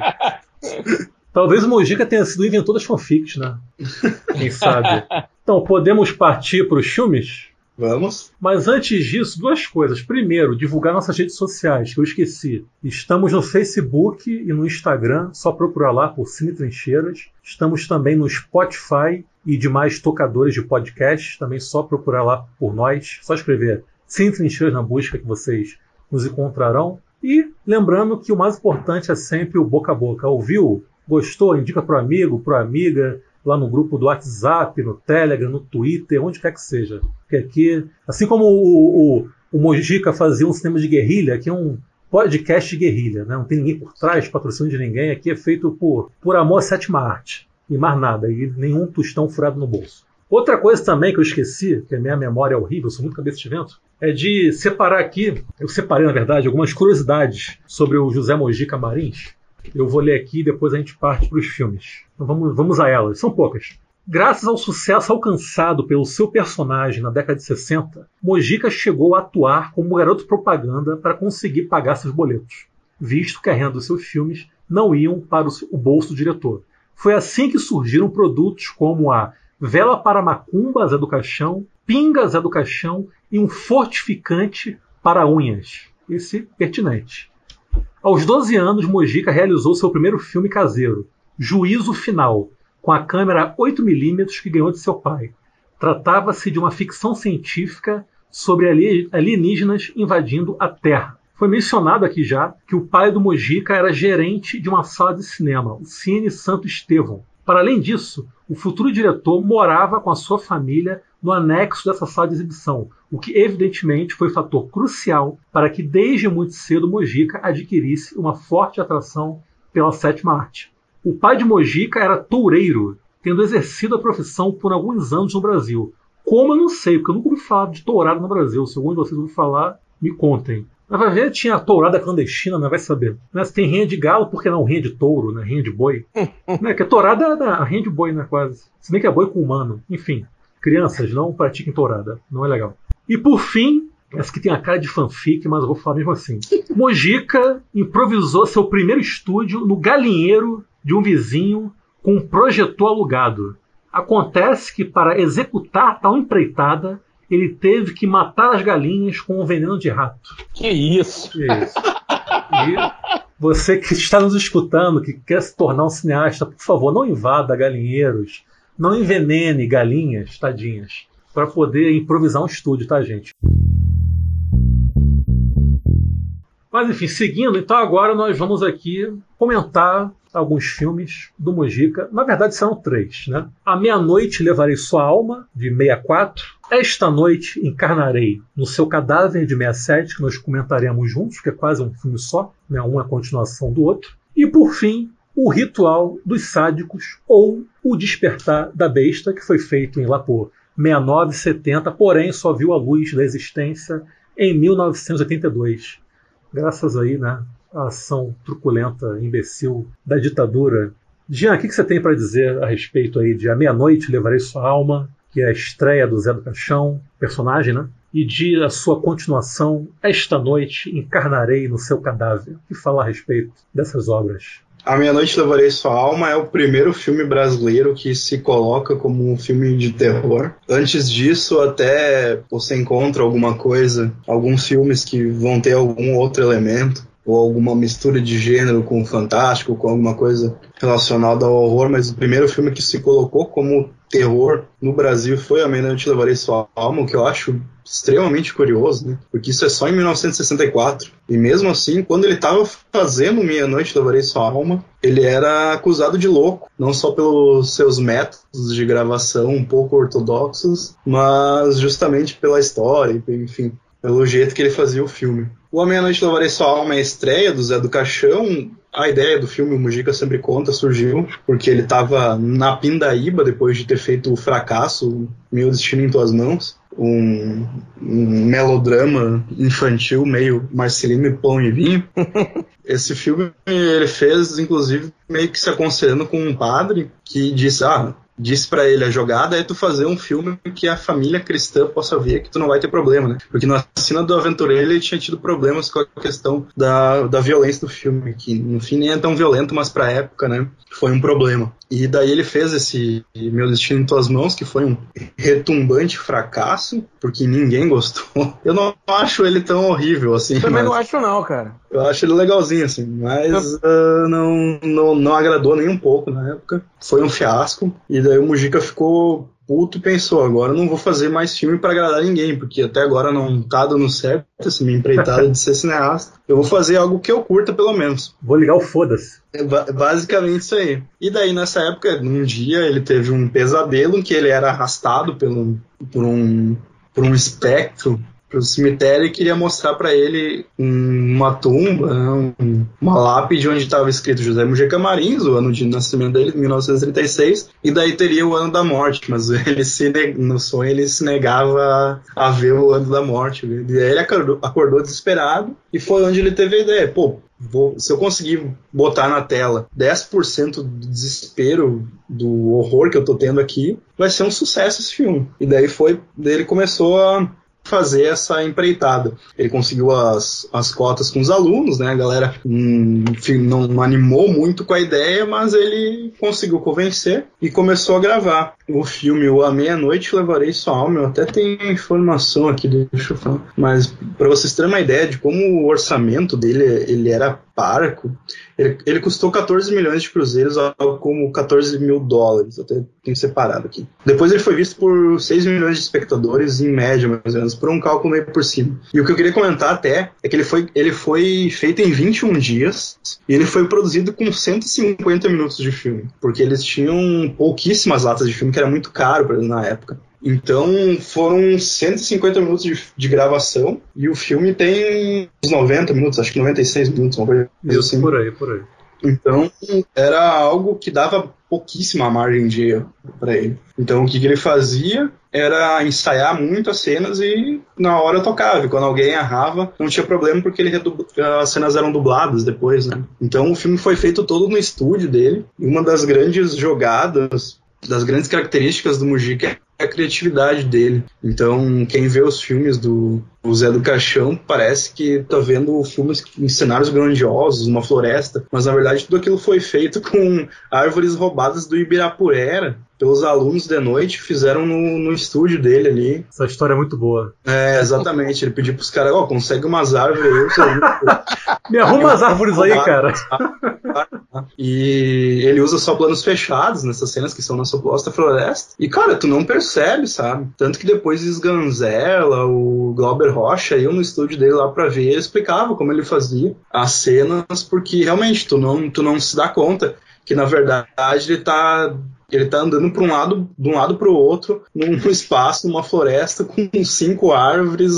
*laughs* Talvez o Mojica tenha sido o inventor das fanfics, né? *laughs* Quem sabe? Então, podemos partir para os filmes? Vamos. Mas antes disso, duas coisas. Primeiro, divulgar nossas redes sociais, que eu esqueci. Estamos no Facebook e no Instagram, só procurar lá por Cine Trincheiras. Estamos também no Spotify e demais tocadores de podcast, também só procurar lá por nós, só escrever Cine Trincheiras na busca que vocês nos encontrarão. E lembrando que o mais importante é sempre o boca a boca. Ouviu? Gostou? Indica para o amigo, para amiga, lá no grupo do WhatsApp, no Telegram, no Twitter, onde quer que seja. Porque aqui, assim como o, o, o Mojica fazia um cinema de guerrilha, aqui é um podcast guerrilha, né? não tem ninguém por trás, patrocínio de ninguém, aqui é feito por, por amor à sétima arte. E mais nada, e nenhum tostão furado no bolso. Outra coisa também que eu esqueci, que a minha memória é horrível, sou muito cabeça de vento, é de separar aqui, eu separei na verdade, algumas curiosidades sobre o José Mojica Marins, eu vou ler aqui e depois a gente parte para os filmes. Então vamos, vamos a elas. São poucas. Graças ao sucesso alcançado pelo seu personagem na década de 60, Mojica chegou a atuar como garoto propaganda para conseguir pagar seus boletos, visto que a renda dos seus filmes não iam para o bolso do diretor. Foi assim que surgiram produtos como a Vela para Macumba Zé do Caixão, Pinga Zé do Caixão e um fortificante para unhas. Esse pertinente. Aos 12 anos, Mojica realizou seu primeiro filme caseiro, Juízo Final, com a câmera 8mm que ganhou de seu pai. Tratava-se de uma ficção científica sobre alienígenas invadindo a Terra. Foi mencionado aqui já que o pai do Mojica era gerente de uma sala de cinema, o Cine Santo Estevão. Para além disso, o futuro diretor morava com a sua família no anexo dessa sala de exibição, o que evidentemente foi fator crucial para que desde muito cedo Mojica adquirisse uma forte atração pela sétima arte. O pai de Mojica era toureiro, tendo exercido a profissão por alguns anos no Brasil. Como eu não sei, porque eu nunca ouvi falar de tourada no Brasil. Se algum de vocês ouviu falar, me contem. Mas vai ver, tinha a tourada clandestina, né? vai saber. Né? Se tem rinha de galo, por que não rinha de touro, né? rinha de boi? *laughs* né? Que a tourada é a rinha de boi, né? Quase. Se bem que é boi com humano. Enfim. Crianças, não pratiquem tourada. Não é legal. E por fim, essa que tem a cara de fanfic, mas eu vou falar mesmo assim. *laughs* Mojica improvisou seu primeiro estúdio no galinheiro de um vizinho com um projetor alugado. Acontece que para executar tal empreitada, ele teve que matar as galinhas com um veneno de rato. Que isso? Isso. E você que está nos escutando, que quer se tornar um cineasta, por favor, não invada galinheiros, não envenene galinhas, tadinhas, para poder improvisar um estúdio, tá, gente? Mas enfim, seguindo, então agora nós vamos aqui comentar alguns filmes do Mujica. Na verdade, são três, né? A Meia-Noite Levarei Sua Alma, de 64. Esta Noite Encarnarei no Seu Cadáver, de 67, que nós comentaremos juntos, que é quase um filme só, né? um é a continuação do outro. E por fim, o Ritual dos Sádicos ou O Despertar da Besta, que foi feito em lá por 69, 70, porém só viu a luz da existência em 1982. Graças aí, né, à ação truculenta, imbecil da ditadura. Jean, o que, que você tem para dizer a respeito aí de A Meia-Noite Levarei Sua Alma, que é a estreia do Zé do Caixão, personagem, né? E de a sua continuação, Esta Noite Encarnarei no Seu Cadáver. O que falar a respeito dessas obras? A Meia-Noite Levarei Sua Alma é o primeiro filme brasileiro que se coloca como um filme de terror. Antes disso, até você encontra alguma coisa, alguns filmes que vão ter algum outro elemento. ou alguma mistura de gênero com fantástico, com alguma coisa relacionada ao horror, mas o primeiro filme que se colocou como terror no Brasil foi A Meia-Noite Levarei Sua Alma, o que eu acho extremamente curioso, né? Porque isso é só em 1964. E mesmo assim, quando ele estava fazendo Meia-Noite Levarei Sua Alma, ele era acusado de louco, não só pelos seus métodos de gravação um pouco ortodoxos, mas justamente pela história, enfim, pelo jeito que ele fazia o filme. O A Meia-Noite Levarei Sua Alma é a estreia do Zé do Caixão. A ideia do filme, o Mujica sempre conta, surgiu porque ele estava na Pindaíba depois de ter feito o fracasso Meu Destino em Tuas Mãos, um, um melodrama infantil meio Marcelino e Pão e Vinho. *laughs* Esse filme ele fez, inclusive, meio que se aconselhando com um padre que disse: Ah, disse para ele a jogada é tu fazer um filme que a família cristã possa ver que tu não vai ter problema, né? Porque na cena do Aventureiro ele tinha tido problemas com a questão da, da violência do filme, que no fim nem é tão violento, mas pra época, né, foi um problema. E daí ele fez esse Meu Destino em Tuas Mãos, que foi um retumbante fracasso, porque ninguém gostou. *laughs* Eu não acho ele tão horrível assim. Também não acho não, cara. Eu acho ele legalzinho, assim, mas uh, não, não, não agradou nem um pouco na época. Foi um fiasco. E daí o Mujica ficou puto e pensou, agora não vou fazer mais filme para agradar ninguém, porque até agora não tá dando certo essa minha empreitada de ser cineasta. Eu vou fazer algo que eu curta, pelo menos. Vou ligar o foda-se. É basicamente isso aí. E daí, nessa época, um dia, ele teve um pesadelo em que ele era arrastado pelo, por, um, por um espectro pro cemitério e queria mostrar para ele uma tumba, né, uma lápide onde estava escrito José Mujica Marins, o ano de nascimento dele, 1936, e daí teria o ano da morte, mas *laughs* ele se no sonho ele se negava a, ver o ano da morte. E aí ele acordou, acordou desesperado e foi onde ele teve a ideia, pô, Vou, se eu conseguir botar na tela 10% do desespero, do horror que eu tô tendo aqui, vai ser um sucesso esse filme. E daí foi, daí ele começou a fazer essa empreitada. Ele conseguiu as, as cotas com os alunos, né? A galera hum, não animou muito com a ideia, mas ele conseguiu convencer e começou a gravar o filme O A Meia-Noite Levarei Sua Alma. Eu até tenho informação aqui, deixa eu falar. Mas para vocês terem uma ideia de como o orçamento dele ele era parco, ele, ele, custou 14 milhões de cruzeiros, algo como 14 mil dólares. Até tenho separado aqui. Depois ele foi visto por 6 milhões de espectadores, em média, mais ou menos, por um cálculo meio por cima. E o que eu queria comentar até é que ele foi, ele foi feito em 21 dias e ele foi produzido com 150 minutos de filme, porque eles tinham pouquíssimas latas de filme, que era muito caro na época. Então foram 150 minutos de, de, gravação e o filme tem uns 90 minutos, acho que 96 minutos, uma coisa assim. Por aí, por aí. Então era algo que dava pouquíssima margem de erro para ele. Então o que, que, ele fazia era ensaiar muito as cenas e na hora tocava. E quando alguém errava, não tinha problema porque ele as cenas eram dubladas depois, né? Então o filme foi feito todo no estúdio dele. E uma das grandes jogadas das grandes características do Mujica a criatividade dele. Então, quem vê os filmes do, do Zé do Caixão parece que tá vendo filmes em cenários grandiosos, uma floresta, mas na verdade tudo aquilo foi feito *laughs* com árvores roubadas do Ibirapuera pelos alunos de noite, fizeram no, no estúdio dele ali. Essa história é muito boa. É, exatamente. Ele pediu pros caras, ó, oh, consegue umas árvores aí. *laughs* Me arruma umas árvores aí, cara. *laughs* E ele usa só planos fechados nessas cenas que são na suposta floresta. E, cara, tu não percebe, sabe? Tanto que depois Sganzella, o Glauber Rocha, iam no estúdio dele lá pra ver e explicava como ele fazia as cenas, porque realmente tu não, tu não se dá conta que na verdade ele tá ele tá andando para um lado, de um lado para o outro, num espaço, numa floresta com cinco árvores,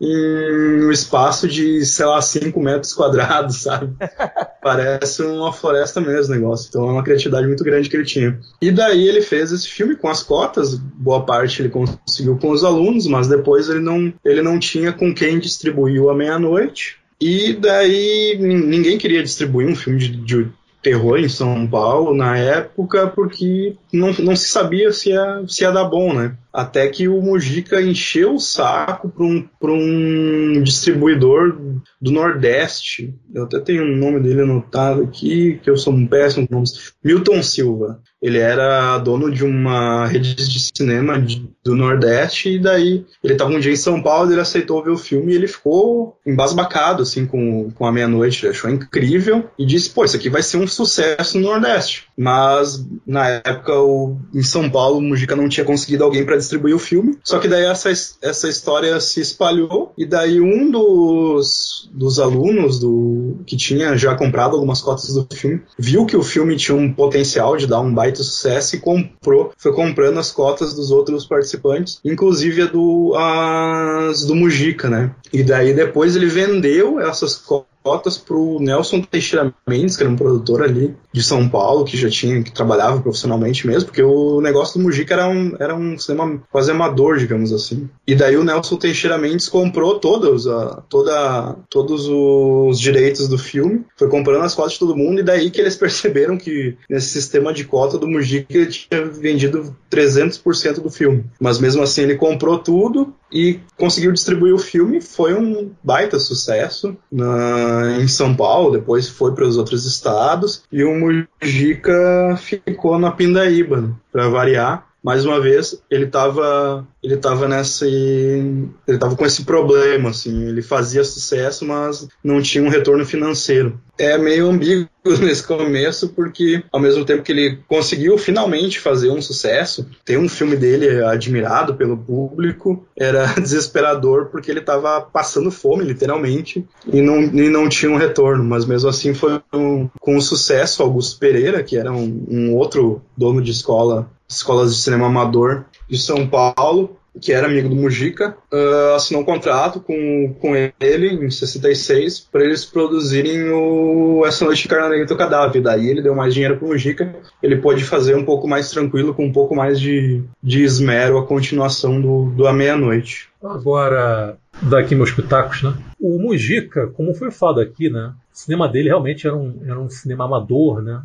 em um espaço de, sei lá, 5 metros quadrados, sabe? *laughs* Parece uma floresta mesmo o negócio. Então é uma criatividade muito grande que ele tinha. E daí ele fez esse filme com as cotas, boa parte ele conseguiu com os alunos, mas depois ele não, ele não tinha com quem distribuir a meia-noite. E daí ninguém queria distribuir um filme de, de terror em São Paulo na época, porque não, não se sabia se ia, se ia dar bom, né? Até que o Mujica encheu o saco para um, um distribuidor do Nordeste. Eu até tenho o nome dele anotado aqui, que eu sou um péssimo com nomes. Milton Silva. Ele era dono de uma rede de cinema de, do Nordeste, e daí ele estava um dia em São Paulo, ele aceitou ver o filme e ele ficou embasbacado assim com, com a meia-noite, achou incrível e disse: pô, isso aqui vai ser um sucesso no Nordeste. Mas na época, o, em São Paulo, o Mujica não tinha conseguido alguém para distribuir o filme. Só que daí essa, essa história se espalhou, e daí um dos, dos alunos do que tinha já comprado algumas cotas do filme viu que o filme tinha um potencial de dar um baita sucesso e comprou, foi comprando as cotas dos outros participantes, inclusive a do, as do Mujica, né? E daí depois ele vendeu essas cotas cotas pro Nelson Teixeira Mendes, que era um produtor ali de São Paulo, que já tinha, que trabalhava profissionalmente mesmo, porque o negócio do Mujica era um, era um cinema quase amador, digamos assim. E daí o Nelson Teixeira Mendes comprou todos, a, toda, todos os direitos do filme, foi comprando as cotas de todo mundo, e daí que eles perceberam que nesse sistema de cota do Mujica ele tinha vendido 300% do filme. Mas mesmo assim ele comprou tudo e conseguiu distribuir o filme, foi um baita sucesso na, em São Paulo, depois foi para os outros estados e o Mujica ficou na Pindaíba, para variar. Mais uma vez, ele estava ele tava nesse ele tava com esse problema assim, ele fazia sucesso, mas não tinha um retorno financeiro. É meio ambíguo *laughs* nesse começo porque ao mesmo tempo que ele conseguiu finalmente fazer um sucesso, tem um filme dele admirado pelo público, era *laughs* desesperador porque ele estava passando fome literalmente e não, e não tinha um retorno, mas mesmo assim foi um, com sucesso Augusto Pereira, que era um, um outro dono de escola escolas de cinema amador de São Paulo, que era amigo do Mujica, uh, assinou um contrato com, com ele em 66 para eles produzirem o Essa Noite de Carnaval do Cadáver. Daí ele deu mais dinheiro para o Mujica, ele pôde fazer um pouco mais tranquilo, com um pouco mais de, de esmero a continuação do, do A Meia-Noite. Agora, daqui meus pitacos, né? O Mujica, como foi falado aqui, né? O cinema dele realmente era um, era um cinema amador, né?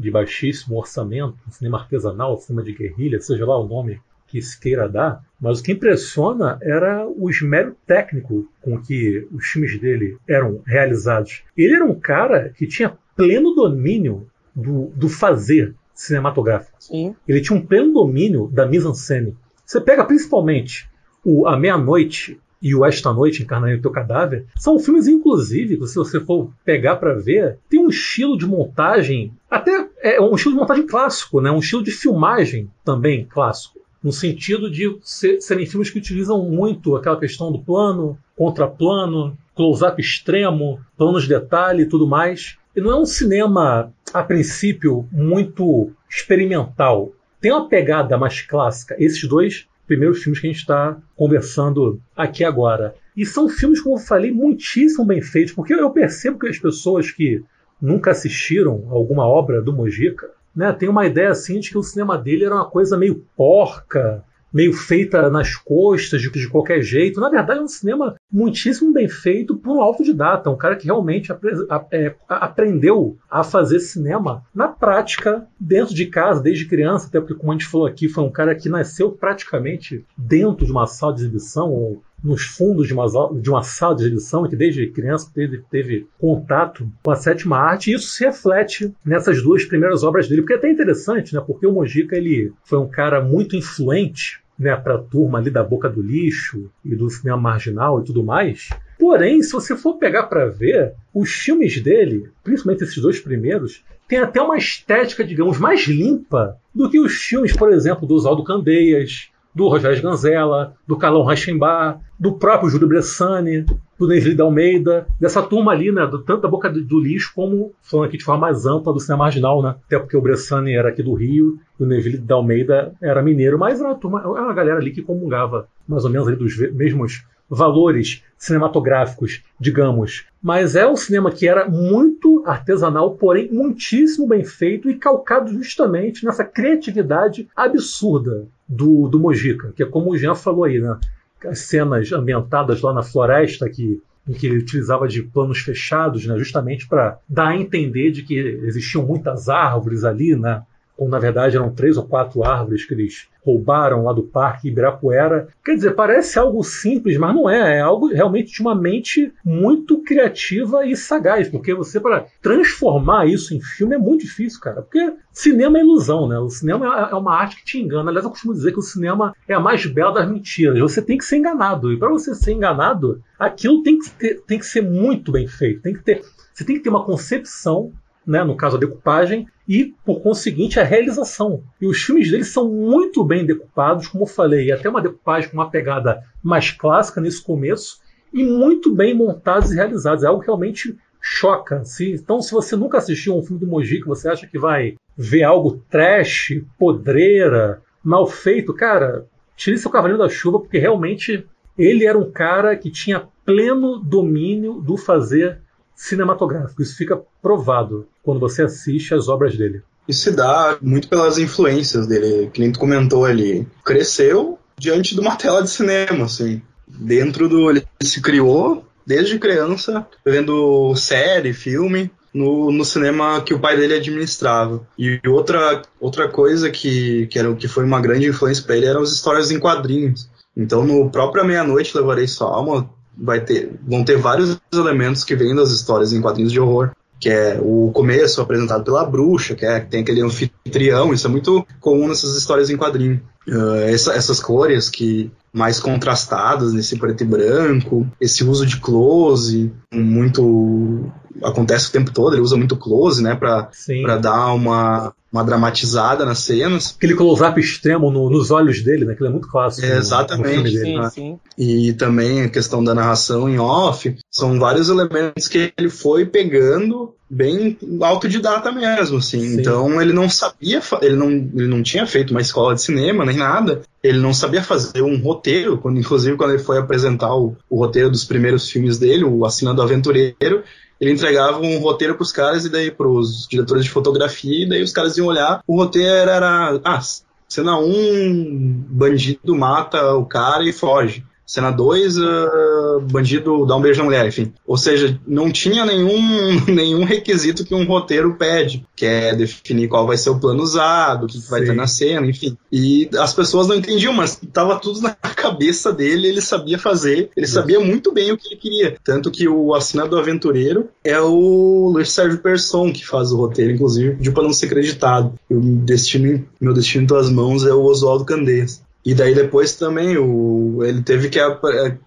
De baixíssimo orçamento, um cinema artesanal, um cinema de guerrilha, seja lá o nome que se queira dar, mas o que impressiona era o esmero técnico com que os filmes dele eram realizados. Ele era um cara que tinha pleno domínio do, do fazer cinematográfico. Sim. Ele tinha um pleno domínio da mise-en-scène. Você pega principalmente o A Meia-Noite e o Esta Noite, Encarnar o Teu Cadáver, são filmes, inclusive, que se você for pegar para ver, tem um estilo de montagem, até é um estilo de montagem clássico, né? um estilo de filmagem também clássico no sentido de ser, serem filmes que utilizam muito aquela questão do plano, contraplano, close-up extremo, planos de detalhe e tudo mais. E não é um cinema, a princípio, muito experimental. Tem uma pegada mais clássica. Esses dois primeiros filmes que a gente está conversando aqui agora. E são filmes, como eu falei, muitíssimo bem feitos, porque eu percebo que as pessoas que nunca assistiram alguma obra do Mojica né, tem uma ideia assim de que o cinema dele era uma coisa meio porca, meio feita nas costas, de, de qualquer jeito. Na verdade, é um cinema muitíssimo bem feito por um autodidata, um cara que realmente apre, a, é, aprendeu a fazer cinema na prática, dentro de casa, desde criança, até porque, como a gente falou aqui, foi um cara que nasceu praticamente dentro de uma sala de exibição, ou nos fundos de uma, de uma sala de exibição, que desde criança teve, teve contato com a sétima arte, e isso se reflete nessas duas primeiras obras dele, porque é até interessante, né? Porque o Mojica ele foi um cara muito influente né, para a turma ali da boca do lixo e do cinema marginal e tudo mais. Porém, se você for pegar para ver, os filmes dele, principalmente esses dois primeiros, tem até uma estética, digamos, mais limpa do que os filmes, por exemplo, do Oswaldo Candeias, do Rogério Ganzella, do Carlão Reichenbach, do próprio Júlio Bressani, do Nesli da Almeida, dessa turma ali, né, do, tanto da boca do, do, lixo como, falando aqui de forma mais ampla, do cinema marginal, né, até porque o Bressani era aqui do Rio e o Nesli da Almeida era mineiro, mas era uma, turma, era uma galera ali que comungava mais ou menos ali dos mesmos valores cinematográficos, digamos. Mas é um cinema que era muito artesanal, porém muitíssimo bem feito e calcado justamente nessa criatividade absurda do, do Mojica, que é como o Jean falou aí, né? As cenas ambientadas lá na floresta que em que ele utilizava de planos fechados, né, justamente para dar a entender de que existiam muitas árvores ali, né, quando na verdade eram três ou quatro árvores que eles roubaram lá do Parque Ibirapuera. Quer dizer, parece algo simples, mas não é. É algo realmente de uma mente muito criativa e sagaz, porque você, para transformar isso em filme, é muito difícil, cara. Porque cinema é ilusão, né? O cinema é uma arte que te engana. Aliás, eu costumo dizer que o cinema é a mais bela das mentiras. Você tem que ser enganado. E para você ser enganado, aquilo tem que, ter, tem que ser muito bem feito. Tem que ter, você tem que ter uma concepção né, no caso a decupagem, e, por conseguinte, a realização. E os filmes deles são muito bem decupados, como eu falei, até uma decupagem com uma pegada mais clássica nesse começo, e muito bem montados e realizados. É algo que realmente choca. Se, então, se você nunca assistiu um filme do Mojica, você acha que vai ver algo trash, podreira, mal feito, cara, tire seu cavalinho da chuva, porque realmente ele era um cara que tinha pleno domínio do fazer cinematográfico. Isso fica provado quando você assiste as obras dele. Isso se dá muito pelas influências dele, que nem tu comentou ali. Cresceu diante de uma tela de cinema, assim. Dentro do. Ele se criou desde criança, vendo série, filme, no, no, cinema que o pai dele administrava. E outra, outra coisa que, que, era, que foi uma grande influência para ele eram as histórias em quadrinhos. Então, no próprio Meia-Noite Levarei Sua Alma, vai ter, vão ter vários elementos que vêm das histórias em quadrinhos de horror. Que é o começo apresentado pela bruxa, que, é, que tem aquele anfitrião, isso é muito comum nessas histórias em quadrinho. Uh, essa, essas cores que mais contrastadas nesse preto e branco, esse uso de close, muito acontece o tempo todo, ele usa muito close, né, para dar uma, uma dramatizada nas cenas. Aquele close-up extremo no, nos olhos dele, né, que é muito clássico. É, exatamente. No, no dele, sim, né? sim. E também a questão da narração em off, são vários elementos que ele foi pegando bem autodidata mesmo, assim. Sim. Então ele não sabia, ele não, ele não tinha feito uma escola de cinema nem nada. Ele não sabia fazer um roteiro, quando, inclusive quando ele foi apresentar o, o roteiro dos primeiros filmes dele, o Assinando Aventureiro, ele entregava um roteiro para os caras e daí para os diretores de fotografia, e daí os caras iam olhar. O roteiro era. Ah, cena 1, um, bandido mata o cara e foge. Cena 2, uh, ah, bandido dá um beijo na mulher, enfim. Ou seja, não tinha nenhum, *laughs* nenhum requisito que um roteiro pede, que é definir qual vai ser o plano usado, o que, que vai ter na cena, enfim. E as pessoas não entendiam, mas estava tudo na *laughs* cabeça dele, ele sabia fazer, ele sabia muito bem o que ele queria. Tanto que o assinado aventureiro é o Luiz Sérgio Persson que faz o roteiro, inclusive, pediu para não ser acreditado. O destino, meu destino em tuas mãos é o Oswaldo Candeias. E daí depois também o, ele teve que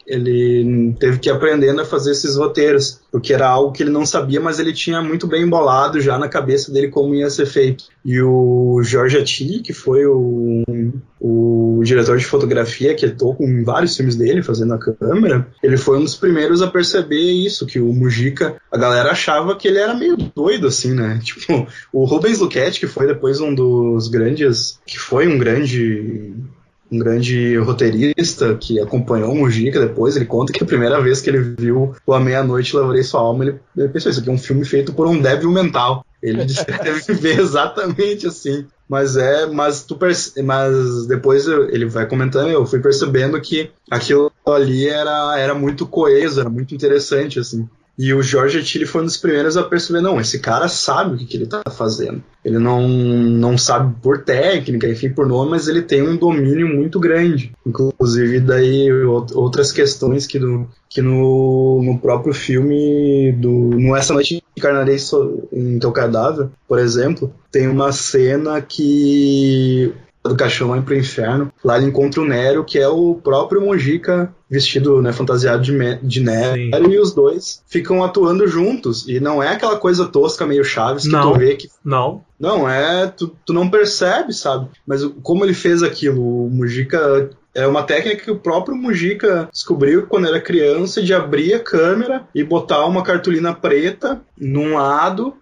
ele teve que aprendendo a fazer esses roteiros, porque era algo que ele não sabia, mas ele tinha muito bem embolado já na cabeça dele como ia ser feito. E o Jorge Attili, que foi o, o diretor de fotografia que ele em vários filmes dele fazendo a câmera, ele foi um dos primeiros a perceber isso, que o Mujica, a galera achava que ele era meio doido assim, né? *laughs* Tipo, o Rubens Luquete, que foi depois um dos grandes, que foi um grande um grande roteirista que acompanhou o Mujica depois, ele conta que a primeira vez que ele viu o A Meia-Noite Lavarei Sua Alma, ele, ele, pensou, isso aqui é um filme feito por um débil mental. Ele *laughs* descreve *laughs* ver exatamente assim. Mas é, mas tu mas depois ele vai comentando, eu fui percebendo que aquilo ali era, era muito coeso, era muito interessante, assim. E o Jorge Attili foi um dos primeiros a perceber, não, esse cara sabe o que, que ele está fazendo. Ele não, não sabe por técnica, enfim, por nome, mas ele tem um domínio muito grande. Inclusive, daí outras questões que, do, que no, no próprio filme do No Essa Noite Encarnarei em Teu Cadáver, por exemplo, tem uma cena que do caixão lá pro inferno. Lá ele encontra o Nero, que é o próprio Mojica vestido, né, fantasiado de, de Nero, Sim. e os dois ficam atuando juntos. E não é aquela coisa tosca, meio Chaves, que não, tu vê que. Não. Não, é. Tu, tu não percebe, sabe? Mas como ele fez aquilo, o Mujica é uma técnica que o próprio Mujica descobriu quando era criança de abrir a câmera e botar uma cartolina preta num lado,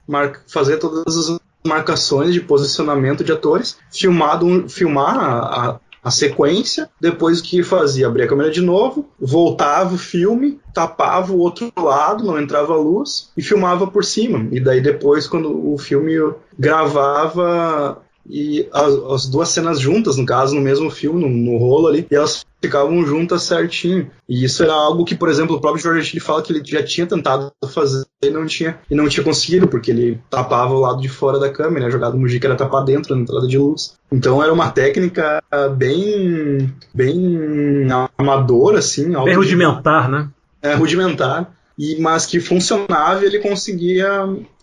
fazer todas as marcações de posicionamento de atores, filmado, filmar a, a, a sequência, depois que fazia, abria a câmera de novo, voltava o filme, tapava o outro lado, não entrava luz, e filmava por cima. E daí depois, quando o filme gravava e as, as, duas cenas juntas, no caso, no mesmo filme, no, no, rolo ali, e elas ficavam juntas certinho. E isso era algo que, por exemplo, o próprio George ele fala que ele já tinha tentado fazer e não tinha, e não tinha conseguido, porque ele tapava o lado de fora da câmera, a jogada do Mujica era tapar dentro, na entrada de luz. Então era uma técnica bem bem amadora, assim. Bem rudimentar, né? É, rudimentar e, mas que funcionava e ele conseguia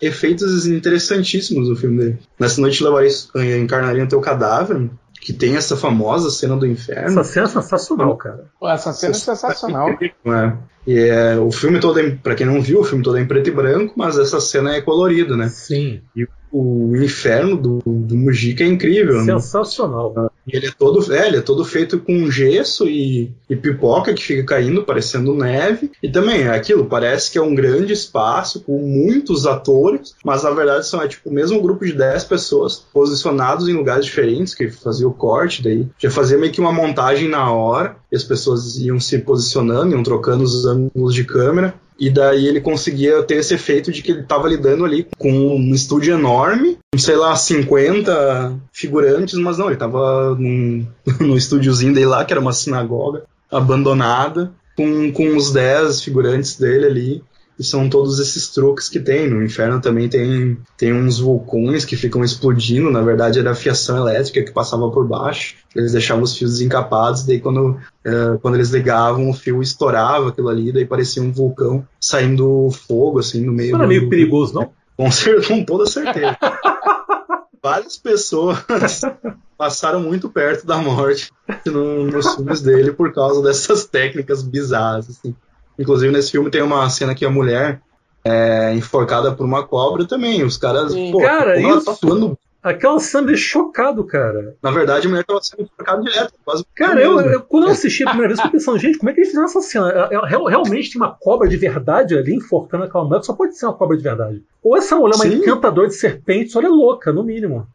efeitos interessantíssimos no filme dele. Nessa noite levaria encarnaria o teu cadáver, que tem essa famosa cena do inferno. Essa cena é sensacional, cara. essa cena é sensacional. É. E é, o filme todo, é, para quem não viu, o filme todo é em preto e branco, mas essa cena é colorida, né? Sim. E o inferno do, do Mujica é incrível. Né? Sensacional. Né? Ele é todo ele é todo feito com gesso e, e, pipoca que fica caindo, parecendo neve. E também é aquilo, parece que é um grande espaço com muitos atores, mas na verdade são é, tipo o mesmo grupo de 10 pessoas posicionados em lugares diferentes, que fazia o corte, daí já fazia meio que uma montagem na hora, e as pessoas iam se posicionando, iam trocando os ângulos de câmera. E daí ele conseguia ter esse efeito de que ele estava lidando ali com um estúdio enorme, sei lá, 50 figurantes, mas não, ele estava num, *laughs* num estúdiozinho dele lá, que era uma sinagoga abandonada, com, com os 10 figurantes dele ali. E são todos esses truques que tem. No inferno também tem, tem uns vulcões que ficam explodindo. Na verdade, era a fiação elétrica que passava por baixo. Eles deixavam os fios desencapados. Daí, quando, uh, quando eles ligavam, o fio estourava aquilo ali. Daí parecia um vulcão saindo fogo, assim, no meio. Não era meio perigoso, não? *laughs* Com, com toda certeza. *laughs* Várias pessoas passaram muito perto da morte no, nos filmes dele por causa dessas técnicas bizarras. Assim. Inclusive, nesse filme tem uma cena que a mulher é enforcada por uma cobra também. Os caras. Sim, pô, cara, isso. Tá atuando... Aquela cena deixa chocado, cara. Na verdade, a mulher tava sendo enforcada direto. Quase cara, eu, eu, quando eu assisti a primeira vez, eu fiquei pensando, gente, como é que eles fizeram essa cena? É, é, realmente tem uma cobra de verdade ali enforcando aquela mulher, só pode ser uma cobra de verdade. Ou essa mulher é uma encantadora de serpentes, olha é louca, no mínimo.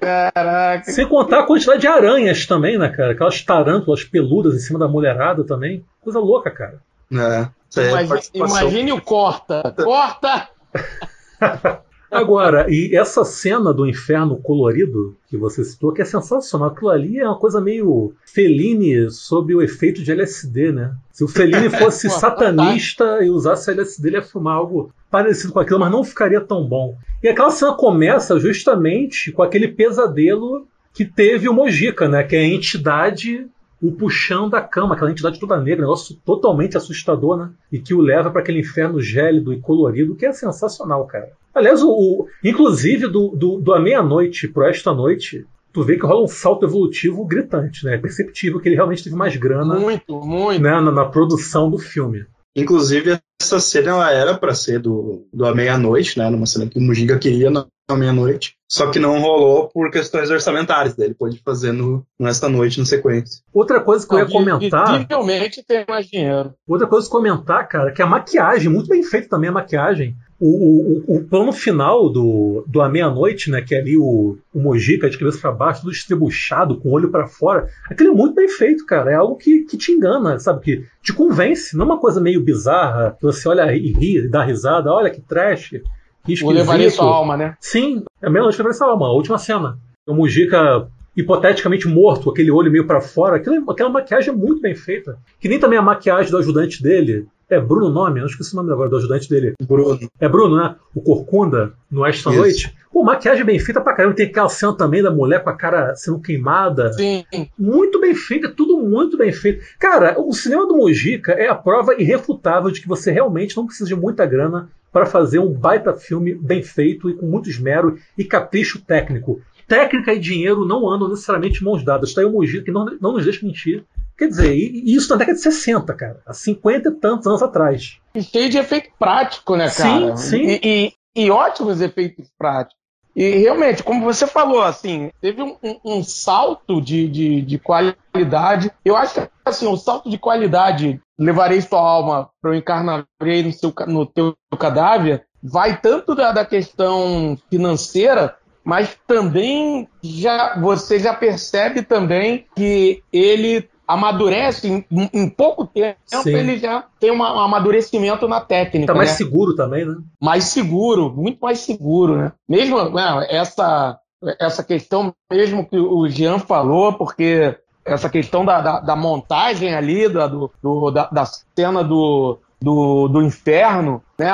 Caraca. Sem contar a quantidade de aranhas também, né, cara? Aquelas tarântulas peludas em cima da mulherada também. Coisa louca, cara. É, é imagine, imagine o corta. Corta! *laughs* Agora, e essa cena do inferno colorido que você citou, que é sensacional, aquilo ali é uma coisa meio Fellini sob o efeito de LSD, né? Se o Fellini *laughs* fosse satanista e usasse LSD, ele ia filmar algo parecido com aquilo, mas não ficaria tão bom. E aquela cena começa justamente com aquele pesadelo que teve o Mojica, né? Que é a entidade o puxão da cama, aquela entidade toda negra, um negócio totalmente assustador, né? E que o leva para aquele inferno gélido e colorido, que é sensacional, cara. Aliás, o, o inclusive do, do, do A Meia-Noite pro Esta Noite, tu vê que rola um salto evolutivo gritante, né? É perceptível que ele realmente teve mais grana muito, muito. Né, na, na produção do filme. Inclusive, essa cena ela era para ser do, do A Meia-Noite, né? Numa cena que o Mujiga queria na, na meia-noite. Só que não rolou por questões orçamentárias. Daí ele pôde fazer no, nesta noite no sequência. Outra coisa que eu ia comentar. Visivelmente tem mais dinheiro. Outra coisa que comentar, cara, que a maquiagem, muito bem feita também a maquiagem. O, o, o, plano final do, do A Meia-Noite, né? Que é ali o, o Mojica de cabeça para baixo, tudo estrebuchado, com o olho para fora. Aquilo é muito bem feito, cara. É algo que, que te engana, sabe? Que te convence. Não é uma coisa meio bizarra, que você olha e ri, dá risada, olha que trash. Que o levaria sua alma, né? Sim, é a mesma noite que levaria sua alma. A última cena. O Mujica hipoteticamente morto, aquele olho meio para fora. Aquilo, aquela maquiagem é muito bem feita. Que nem também a maquiagem do ajudante dele. É Bruno o nome? Eu não esqueci o nome agora do ajudante dele. Bruno. É Bruno, né? O Corcunda, no Esta Isso. Noite. Pô, maquiagem bem feita pra caramba. Tem aquela cena também da mulher com a cara sendo queimada. Sim. Muito bem feita, tudo muito bem feito. Cara, o cinema do Mojica é a prova irrefutável de que você realmente não precisa de muita grana para fazer um baita filme bem feito e com muito esmero e capricho técnico. Técnica e dinheiro não andam necessariamente mãos dadas. Está aí o Mojica que não, não nos deixa mentir. Quer dizer, isso na década de 60, cara. Há 50 e tantos anos atrás. E cheio de efeito prático, né, cara? Sim, sim. E, e, e ótimos efeitos práticos. E realmente, como você falou, assim, teve um, um, um salto de, de, de, qualidade. Eu acho que assim, o salto de qualidade, levarei sua alma para o encarnarei no, seu, no teu cadáver, vai tanto da, da questão financeira, mas também já você já percebe também que ele amadurece em, em pouco tempo, Sim. ele já tem um amadurecimento na técnica. Tá mais né? seguro também, né? Mais seguro, muito mais seguro, né? Mesmo né, essa essa questão mesmo que o Jean falou, porque essa questão da, da, da montagem ali, da, do, da, da, cena do, do, do inferno, né?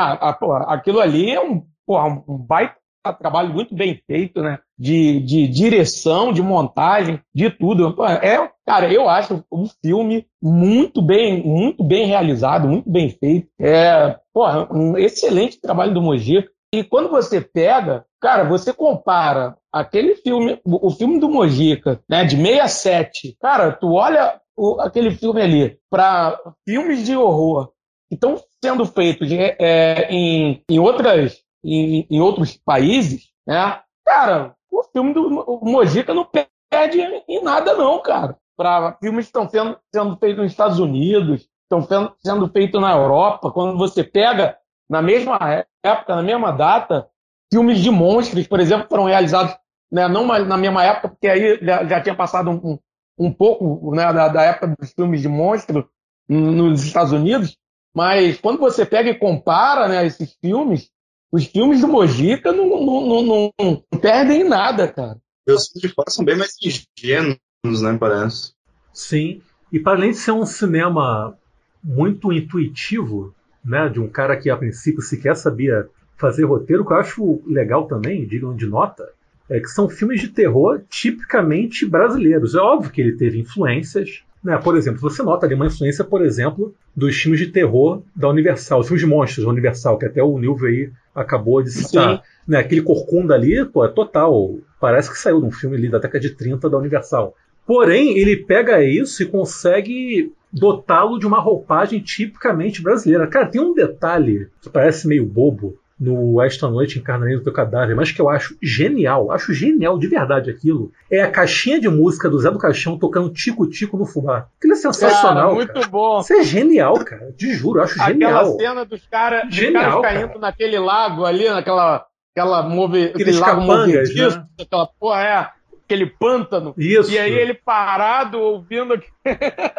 Aquilo ali é um, porra, um baita trabalho muito bem feito, né? De, de direção, de montagem, de tudo. É, cara, eu acho um filme muito bem, muito bem realizado, muito bem feito. É, porra, um excelente trabalho do Mojica. E quando você pega, cara, você compara aquele filme, o filme do Mojica, né, de 67, cara, tu olha o, aquele filme ali para filmes de horror que estão sendo feitos é, em, em, outras, em, em, outros países, né, cara, o filme do Mojica não perde em nada não, cara. Para filmes que estão sendo, sendo feitos nos Estados Unidos, estão sendo feitos na Europa, quando você pega na mesma época, na mesma data, filmes de monstros, por exemplo, foram realizados né, não na mesma época, porque aí já, tinha passado um, um pouco né, da, da, época dos filmes de monstro nos Estados Unidos, mas quando você pega e compara né, esses filmes, os filmes do Mojica não, não, não, não, perdem nada, cara. Os filmes de fora são bem mais ingênuos, né, parece. Sim, e para além de ser um cinema muito intuitivo, né, de um cara que a princípio sequer sabia fazer roteiro, que eu acho legal também, digam de nota, é que são filmes de terror tipicamente brasileiros. É óbvio que ele teve influências. Né? Por exemplo, você nota ali uma influência, por exemplo, dos filmes de terror da Universal, os filmes de monstros da Universal, que até o Nilvio aí acabou de citar. Né? Aquele corcunda ali, pô, é total. Parece que saiu de um filme ali da década de 30 da Universal. Porém, ele pega isso e consegue dotá-lo de uma roupagem tipicamente brasileira. Cara, tem um detalhe que parece meio bobo no Esta Noite Encarnamento do Cadáver, mas que eu acho genial, acho genial de verdade aquilo, é a caixinha de música do Zé do Caixão tocando Tico-Tico no fubá. Aquilo é sensacional. Cara, muito cara. bom. Isso é genial, cara. Te juro, eu acho Aquela genial. Aquela cena dos caras cara caindo cara. naquele lago ali, naquela aquela move, aquele lago capangas, né? aquela porra é aquele pântano. Isso. E aí ele parado ouvindo.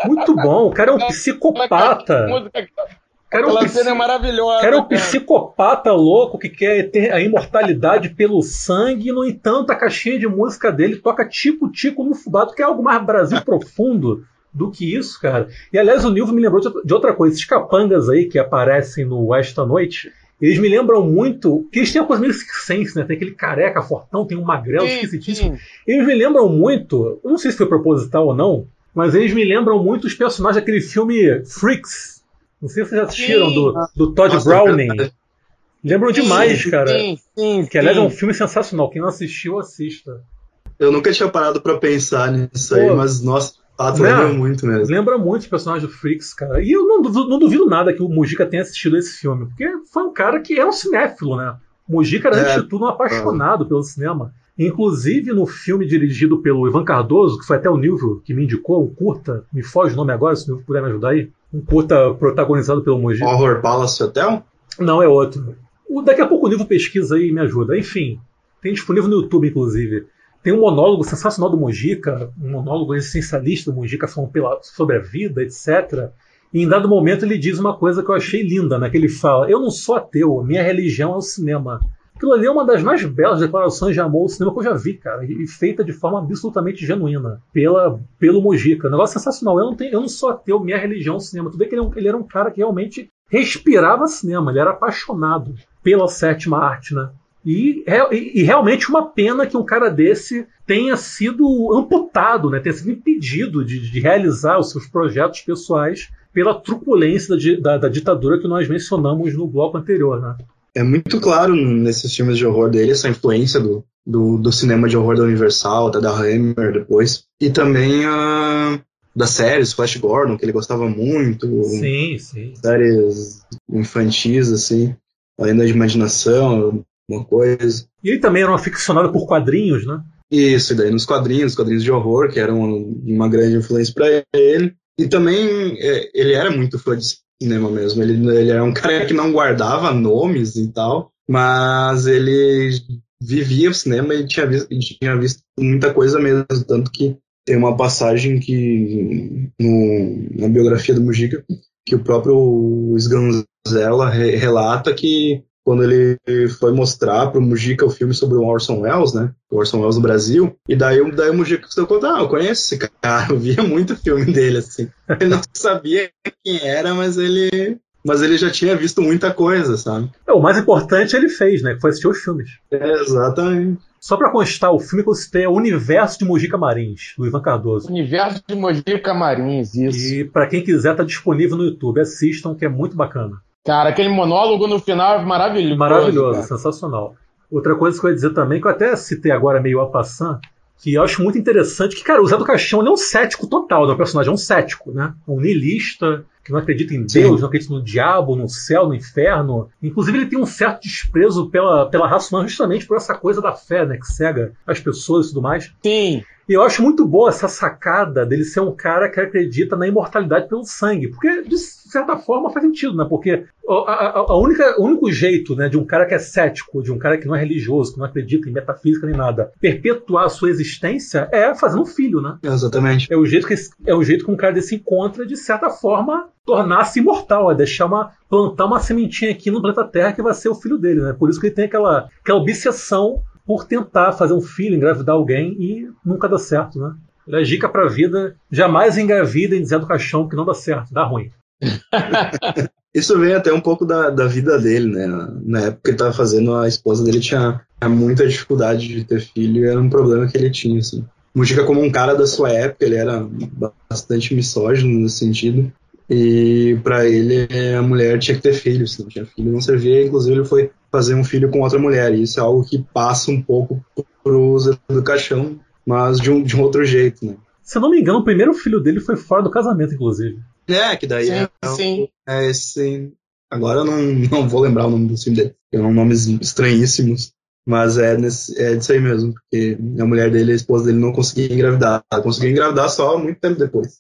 Muito bom, o cara é um *laughs* psicopata. Cara, Aquela um cena é maravilhosa. Cara, é um psicopata louco que quer ter a imortalidade pelo sangue, e, no entanto, a caixinha de música dele toca tico-tico no fubado, que é algo mais Brasil profundo do que isso, cara. E aliás, o Nilvo me lembrou de outra coisa. Esses capangas aí que aparecem no Esta Noite, eles me lembram muito. que eles têm uma coisa meio circense, né? Tem aquele careca fortão, tem um magrelo esquisitíssimo. Eles me lembram muito. Eu não sei se foi proposital ou não, mas eles me lembram muito os personagens daquele filme Freaks não sei se vocês já assistiram sim. do, do Todd Nossa, Browning. Lembram demais, sim, cara. Sim, sim. Que aliás é um filme sensacional. Quem não assistiu, assista. Eu nunca tinha parado para pensar nisso Pô, aí, mas nossa, fato, né? lembra muito mesmo. Lembra muito os personagens do Freaks, cara. E eu não duvido, não duvido nada que o Mujica tenha assistido esse filme, porque foi um cara que é um cinéfilo, né? O Mujica era, é, antes de tudo, um apaixonado é. pelo cinema. Inclusive no filme dirigido pelo Ivan Cardoso, que foi até o Nilvio que me indicou, um curta, me foge o nome agora, se o Nilvio puder me ajudar aí. Um curta protagonizado pelo Moji. Horror Palace Hotel? Não, é outro. O, daqui a pouco o Nilvio pesquisa aí e me ajuda. Enfim, tem disponível no YouTube, inclusive. Tem um monólogo sensacional do Mojica, um monólogo existencialista do Mojica falando pela, sobre a vida, etc. E em dado momento ele diz uma coisa que eu achei linda, né? Que ele fala: Eu não sou ateu, minha religião é o cinema. Aquilo ali é uma das mais belas declarações de amor ao cinema que eu já vi, cara. E feita de forma absolutamente genuína. Pela, pelo Mujica. Um negócio sensacional. Eu não, tenho, eu não sou ateu, minha religião é o cinema. Tu vê que ele, é ele era um cara que realmente respirava cinema. Ele era apaixonado pela sétima arte, né? E, e, e, realmente uma pena que um cara desse tenha sido amputado, né? tenha sido impedido de, de realizar os seus projetos pessoais pela truculência da, da, da, ditadura que nós mencionamos no bloco anterior. Né? é muito claro nesses filmes de horror dele essa influência do, do, do cinema de horror da Universal, até da Hammer depois. E também a, das séries, Flash Gordon, que ele gostava muito. Sim, sim. Séries infantis, assim. Além da imaginação, uma coisa. E ele também era um aficionado por quadrinhos, né? Isso, e daí nos quadrinhos, quadrinhos de horror, que eram uma grande influência para ele. E também é, ele era muito fã de cinema mesmo. Ele, ele era um cara que não guardava nomes e tal, mas ele vivia o cinema e tinha visto, tinha visto muita coisa mesmo. Tanto que tem uma passagem que no, na biografia do Mujica que o próprio Sganzella re, relata que quando ele foi mostrar pro Mujica o filme sobre o Orson Welles, né? O Orson Welles no Brasil. E daí, daí o Mujica se deu conta, ah, eu conheço esse cara, *laughs* eu via muito filme dele, assim. Ele não *laughs* sabia quem era, mas ele mas ele já tinha visto muita coisa, sabe? É, o mais importante ele fez, né? Que foi assistir os filmes. É, exatamente. Só para constar, o filme que eu citei é o Universo de Mojica Marins, do Ivan Cardoso. Universo de Mojica Marins, isso. E para quem quiser, tá disponível no YouTube. Assistam, que é muito bacana. Cara, aquele monólogo no final é maravilhoso. Maravilhoso, cara. sensacional. Outra coisa que eu ia dizer também, que eu até citei agora meio a passant, que eu acho muito interessante, que, cara, o Zé do Caixão é um cético total, né? O personagem é um cético, né? Um niilista, que não acredita em Deus, Sim. não acredita no diabo, no céu, no inferno. Inclusive, ele tem um certo desprezo pela, pela raça humana justamente por essa coisa da fé, né? Que cega as pessoas e tudo mais. Sim. E eu acho muito boa essa sacada dele ser um cara que acredita na imortalidade pelo sangue. Porque, de certa forma, faz sentido, né? Porque a, a, a única, o único jeito né, de um cara que é cético, de um cara que não é religioso, que não acredita em metafísica nem nada, perpetuar a sua existência é fazendo um filho, né? Exatamente. É o jeito que, é o jeito que um cara desse encontra, de certa forma, tornar-se imortal, é deixar uma. plantar uma sementinha aqui no planeta Terra que vai ser o filho dele, né? Por isso que ele tem aquela, aquela obsessão por tentar fazer um filho, engravidar alguém e nunca dá certo, né? Ele é dica pra vida, jamais engravida em Zé do Caixão que não dá certo, dá ruim. *laughs* Isso vem até um pouco da, da vida dele, né? Na época que ele tava fazendo, a esposa dele tinha, tinha muita dificuldade de ter filho era um problema que ele tinha, assim. Mujica como um cara da sua época, ele era bastante misógino nesse sentido. E para ele, a mulher tinha que ter filho. Se não tinha filho, não servia. Inclusive, ele foi fazer um filho com outra mulher. E isso é algo que passa um pouco pro Zé do Caixão, mas de um, de um outro jeito, né? Se eu não me engano, o primeiro filho dele foi fora do casamento, inclusive. É, que daí sim, é, sim. é esse. Agora eu não, não vou lembrar o nome do filme dele, são nomes estranhíssimos. Mas é, nesse, é disso aí mesmo, porque a mulher dele, a esposa dele, não conseguia engravidar. Ela conseguiu engravidar só muito tempo depois.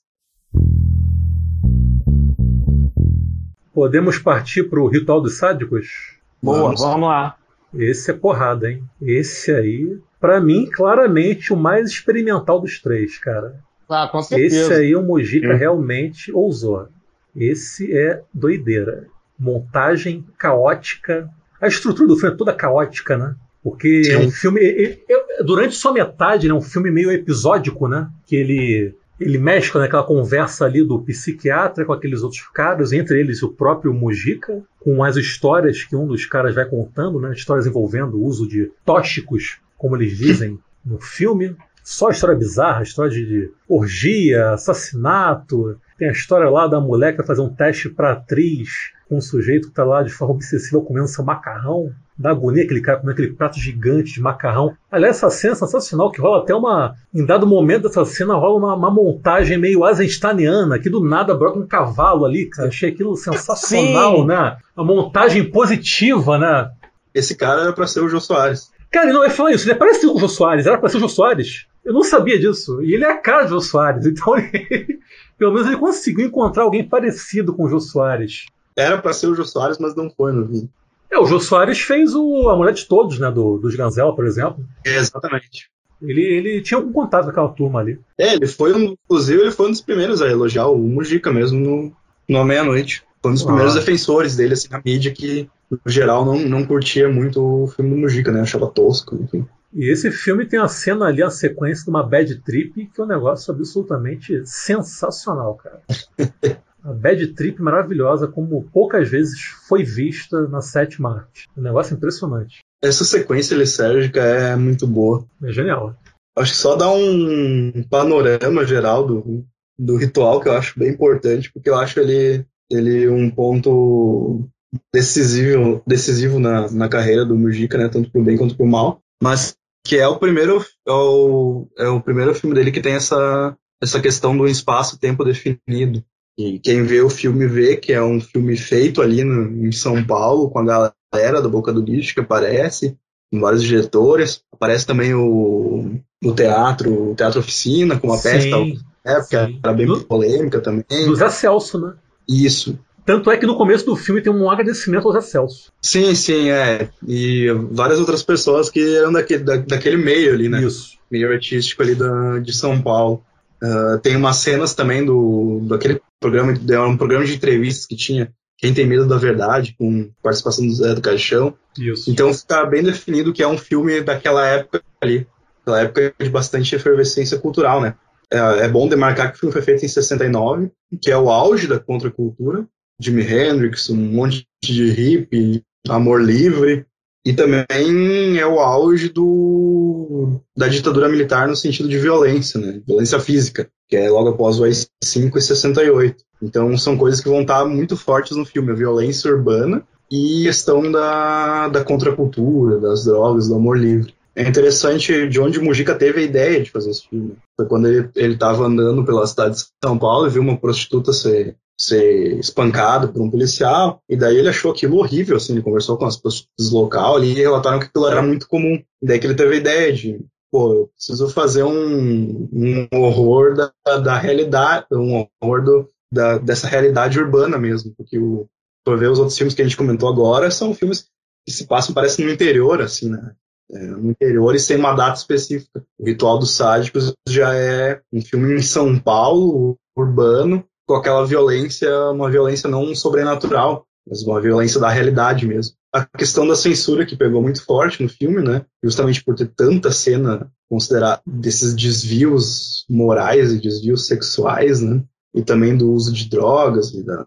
Podemos partir para o Ritual dos Sádicos? Boa, vamos. vamos lá. Esse é porrada, hein? Esse aí, para mim, claramente o mais experimental dos três, cara. Ah, com certeza. Esse aí o Mojica realmente ousou. Esse é doideira. Montagem caótica. A estrutura do filme é toda caótica, né? Porque Sim. é um filme. durante sua metade, né, um filme meio episódico, né? Que ele ele mescla naquela conversa ali do psiquiatra com aqueles outros caras, entre eles o próprio Mujica, com as histórias que um dos caras vai contando, né? Histórias envolvendo o uso de tóxicos, como eles dizem no filme. Só história bizarra, história de orgia, assassinato. Tem a história lá da mulher que vai fazer um teste para atriz com um sujeito que está lá de forma obsessiva comendo seu macarrão da agonia aquele cara comendo aquele prato gigante de macarrão. Aliás, essa cena é sensacional, que rola até uma. Em dado momento dessa cena, rola uma, uma montagem meio eisensteiniana, que do nada brota um cavalo ali, cara. Achei aquilo sensacional, Sim. né? A montagem positiva, né? Esse cara era pra ser o Jô Soares. Cara, não, eu falo isso, ele é parecido com o Jô Soares, era pra ser o Jô Soares. Eu não sabia disso. E ele é a cara do Jô Soares, *laughs* então ele, pelo menos ele conseguiu encontrar alguém parecido com o Jô Soares. Era pra ser o Jô Soares, mas não foi no vídeo. É, o Jô Soares fez o A Mulher de Todos, né? Do, dos Ganzel, por exemplo. É, exatamente. Ele, ele tinha algum contato com aquela turma ali. É, ele foi, inclusive, ele foi um dos primeiros a elogiar o Mujica mesmo no, no Meia-Noite. Foi um dos ah. primeiros defensores dele, assim, na mídia, que, no geral, não, não curtia muito o filme do Mujica, né? Achava tosco, enfim. E esse filme tem uma cena ali, a sequência de uma bad trip, que é um negócio absolutamente sensacional, cara. *laughs* A bad trip maravilhosa, como poucas vezes foi vista na sétima arte. Um negócio impressionante. Essa sequência lisérgica é muito boa. É genial. Acho que só dá um panorama geral do, do ritual que eu acho bem importante, porque eu acho ele, ele um ponto decisivo, decisivo na, na carreira do Mujica, né, tanto pro bem quanto pro mal, mas que é o primeiro é o, é o primeiro filme dele que tem essa, essa questão do espaço-tempo definido. E quem vê o filme vê que é um filme feito ali no, em São Paulo, com a galera da Boca do Lixo que aparece, com vários diretores. Aparece também o, o teatro, o Teatro Oficina, com uma peça é, porque era bem do, polêmica também. Do Zé Celso, né? Isso. Tanto é que no começo do filme tem um agradecimento ao Zé Celso. Sim, sim, é. E várias outras pessoas que eram daquele, da, daquele meio ali, né? Isso. Meio artístico ali da, de São Paulo. Uh, tem umas cenas também do, do programa, um programa de entrevistas que tinha, Quem Tem Medo da Verdade, com participação do Zé do Caixão. Isso. Então fica bem definido que é um filme daquela época ali, aquela época de bastante efervescência cultural, né? É, é bom demarcar que o filme foi feito em 69, que é o auge da contracultura. Jimi Hendrix, um monte de hippie, amor livre, e também é o auge do, da ditadura militar no sentido de violência, né? Violência física, que é logo após o AI-5 e 68. Então são coisas que vão estar muito fortes no filme, a violência urbana e questão da, da contracultura, das drogas, do amor livre. É interessante de onde o Mujica teve a ideia de fazer esse filme. Foi quando ele estava andando pela cidade de São Paulo e viu uma prostituta ser ser espancado por um policial, e daí ele achou aquilo horrível, assim, ele conversou com as pessoas local ali e relataram que aquilo era muito comum. Daí que ele teve a ideia de, pô, eu preciso fazer um, um horror da, da realidade, um horror do, da, dessa realidade urbana mesmo, porque o, por ver os outros filmes que a gente comentou agora, são filmes que se passam, parece, no interior, assim, né? É, no interior e sem uma data específica. O Ritual dos Sádicos já é um filme em São Paulo, urbano, com aquela violência, uma violência não sobrenatural, mas uma violência da realidade mesmo. A questão da censura que pegou muito forte no filme, né? Justamente por ter tanta cena considerar desses desvios morais e desvios sexuais, né? E também do uso de drogas e da,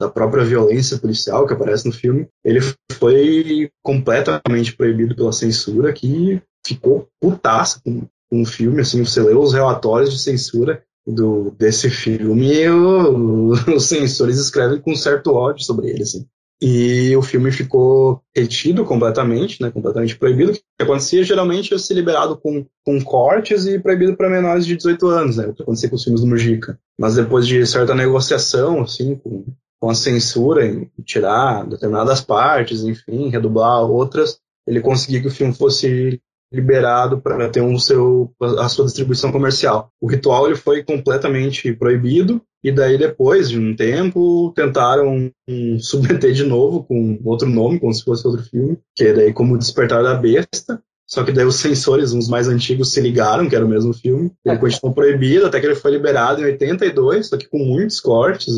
da própria violência policial que aparece no filme, ele foi completamente proibido pela censura, que ficou putaça com, com o filme, assim, você lê os relatórios de censura do, desse filme, *laughs* os censores escrevem com certo ódio sobre ele, assim. E o filme ficou retido completamente, né, completamente proibido. O que acontecia geralmente é ser liberado com, com cortes e proibido para menores de 18 anos, né, o que acontecia com os filmes do Mujica. Mas depois de certa negociação, assim, com, com a censura, em tirar determinadas partes, enfim, redublar outras, ele conseguiu que o filme fosse liberado para ter um seu, a sua distribuição comercial. O ritual ele foi completamente proibido e daí depois de um tempo tentaram um, *laughs* submeter de novo com outro nome, como se fosse outro filme, que é daí como Despertar da Besta. Só que daí os sensores, uns mais antigos, se ligaram, que era o mesmo filme. Ele continuou proibido até que ele foi liberado em 82, só que com muitos cortes.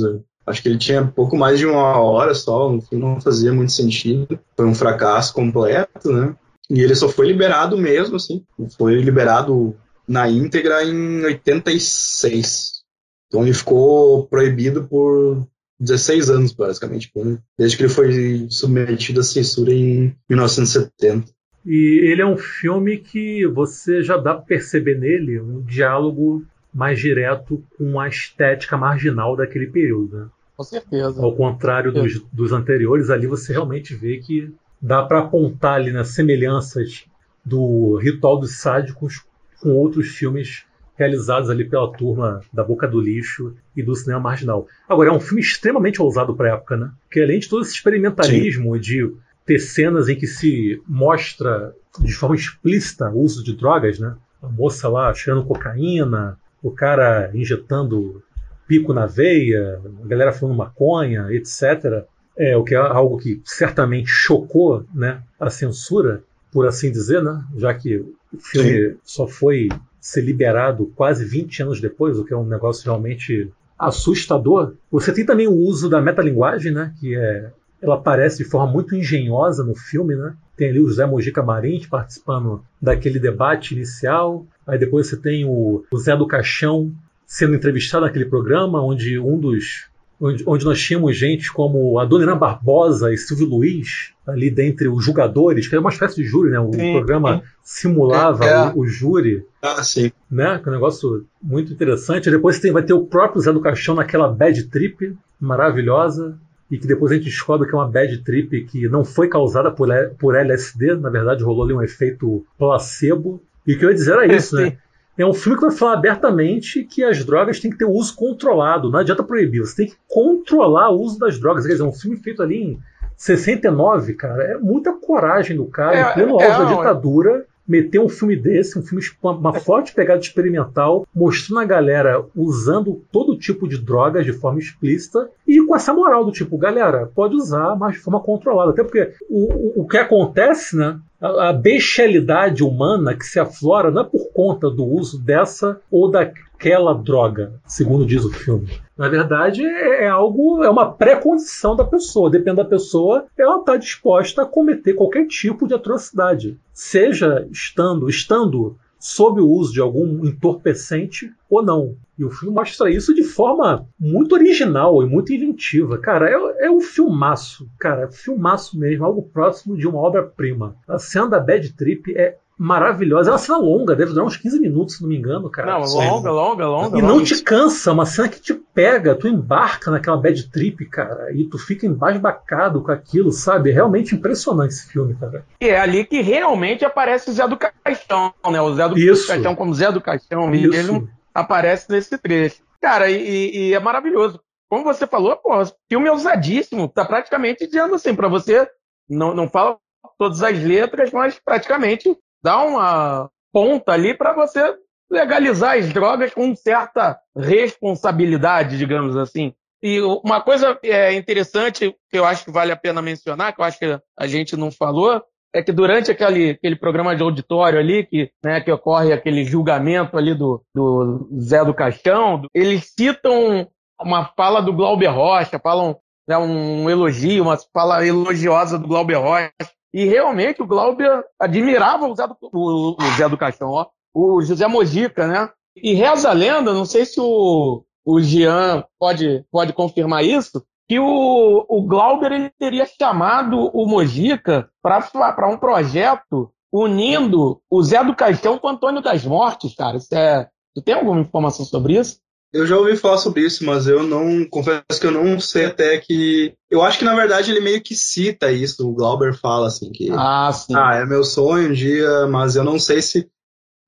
Acho que ele tinha pouco mais de uma hora só, não fazia muito sentido. Foi um fracasso completo, né? E ele só foi liberado mesmo, assim. Foi liberado na íntegra em 86. Então ele ficou proibido por 16 anos, basicamente, desde que ele foi submetido à censura em 1970. E ele é um filme que você já dá para perceber nele um diálogo mais direto com a estética marginal daquele período. Né? Com certeza. Ao contrário dos, dos anteriores, ali você realmente vê que dá para apontar ali nas semelhanças do Ritual dos Sádicos com outros filmes realizados ali pela turma da Boca do Lixo e do cinema marginal. Agora, é um filme extremamente ousado para a época, né? Porque além de todo esse experimentalismo Sim. de ter cenas em que se mostra de forma explícita o uso de drogas, né? A moça lá cheirando cocaína, o cara injetando pico na veia, a galera falando maconha, etc é, o que é algo que certamente chocou né, a censura, por assim dizer, né, já que o filme Sim. só foi ser liberado quase 20 anos depois, o que é um negócio realmente assustador. Você tem também o uso da metalinguagem, né, que é, ela aparece de forma muito engenhosa no filme, né? Tem ali o José Mojica Marins participando daquele debate inicial. Aí depois você tem o, o Zé do Caixão sendo entrevistado naquele programa, onde um dos onde, nós tínhamos gente como a Dona Ana Barbosa e Silvio Luiz, ali dentre os julgadores, que era uma espécie de júri, né? O sim, programa sim. simulava é, é. O, o, júri. Ah, sim. Né? Que é um negócio muito interessante. Depois tem, vai ter o próprio Zé do Caixão naquela bad trip maravilhosa. E que depois a gente descobre que é uma bad trip que não foi causada por, por LSD, na verdade rolou ali um efeito placebo. E o que eu ia dizer era isso, né? É um filme que vai falar abertamente que as drogas têm que ter uso controlado. Não adianta proibir, você tem que controlar o uso das drogas. Quer dizer, é um filme feito ali em 69, cara. É muita coragem do cara, é, em pleno é, auge da ditadura, meter um filme desse, um filme com uma, uma forte pegada experimental, mostrando a galera usando todo tipo de drogas de forma explícita e com essa moral do tipo, galera, pode usar, mas de forma controlada. Até porque o, o, o que acontece, né? A, bestialidade humana que se aflora não é por conta do uso dessa ou daquela droga, segundo diz o filme. Na verdade, é, é algo, é uma pré-condição da pessoa. Depende da pessoa, ela está disposta a cometer qualquer tipo de atrocidade, seja estando, estando sob o uso de algum entorpecente ou não. E o filme mostra isso de forma muito original e muito inventiva. Cara, é, é um filmaço, cara, filmaço mesmo, algo próximo de uma obra-prima. A cena da Bad Trip é maravilhosa. É uma cena longa, deve durar uns 15 minutos, se não me engano, cara. Não, longa, longa, longa. E não te cansa, uma cena que te pega, tu embarca naquela bad trip, cara, e tu fica embasbacado com aquilo, sabe? É realmente impressionante esse filme, cara. E é ali que realmente aparece o Zé do Caixão, né? O Zé do Isso. Caixão como Zé do Caixão, Isso. ele aparece nesse trecho. Cara, e, e, é maravilhoso. Como você falou, pô, o filme é usadíssimo, tá praticamente dizendo assim, para você, não, não fala todas as letras, mas praticamente dá uma ponta ali para você legalizar as drogas com certa responsabilidade, digamos assim. E uma coisa é, interessante que eu acho que vale a pena mencionar, que eu acho que a gente não falou, é que durante aquele, aquele programa de auditório ali, que, né, que ocorre aquele julgamento ali do, do Zé do Caixão, eles citam uma fala do Glauber Rocha, falam né, um elogio, uma fala elogiosa do Glauber Rocha, e realmente o Glauber admirava o Zé do, o, o Zé do Caixão, ó, o José Mojica, né? E reza a lenda, não sei se o, o Jean pode, pode confirmar isso, que o, o Glauber ele teria chamado o Mojica para um projeto unindo o Zé do Caixão com o Antônio das Mortes, cara. Isso é, tu tem alguma informação sobre isso? Eu já ouvi falar sobre isso, mas eu não confesso que eu não sei até que. Eu acho que na verdade ele meio que cita isso. O Glauber fala assim que ah, sim. ah é meu sonho um dia, mas eu não sei se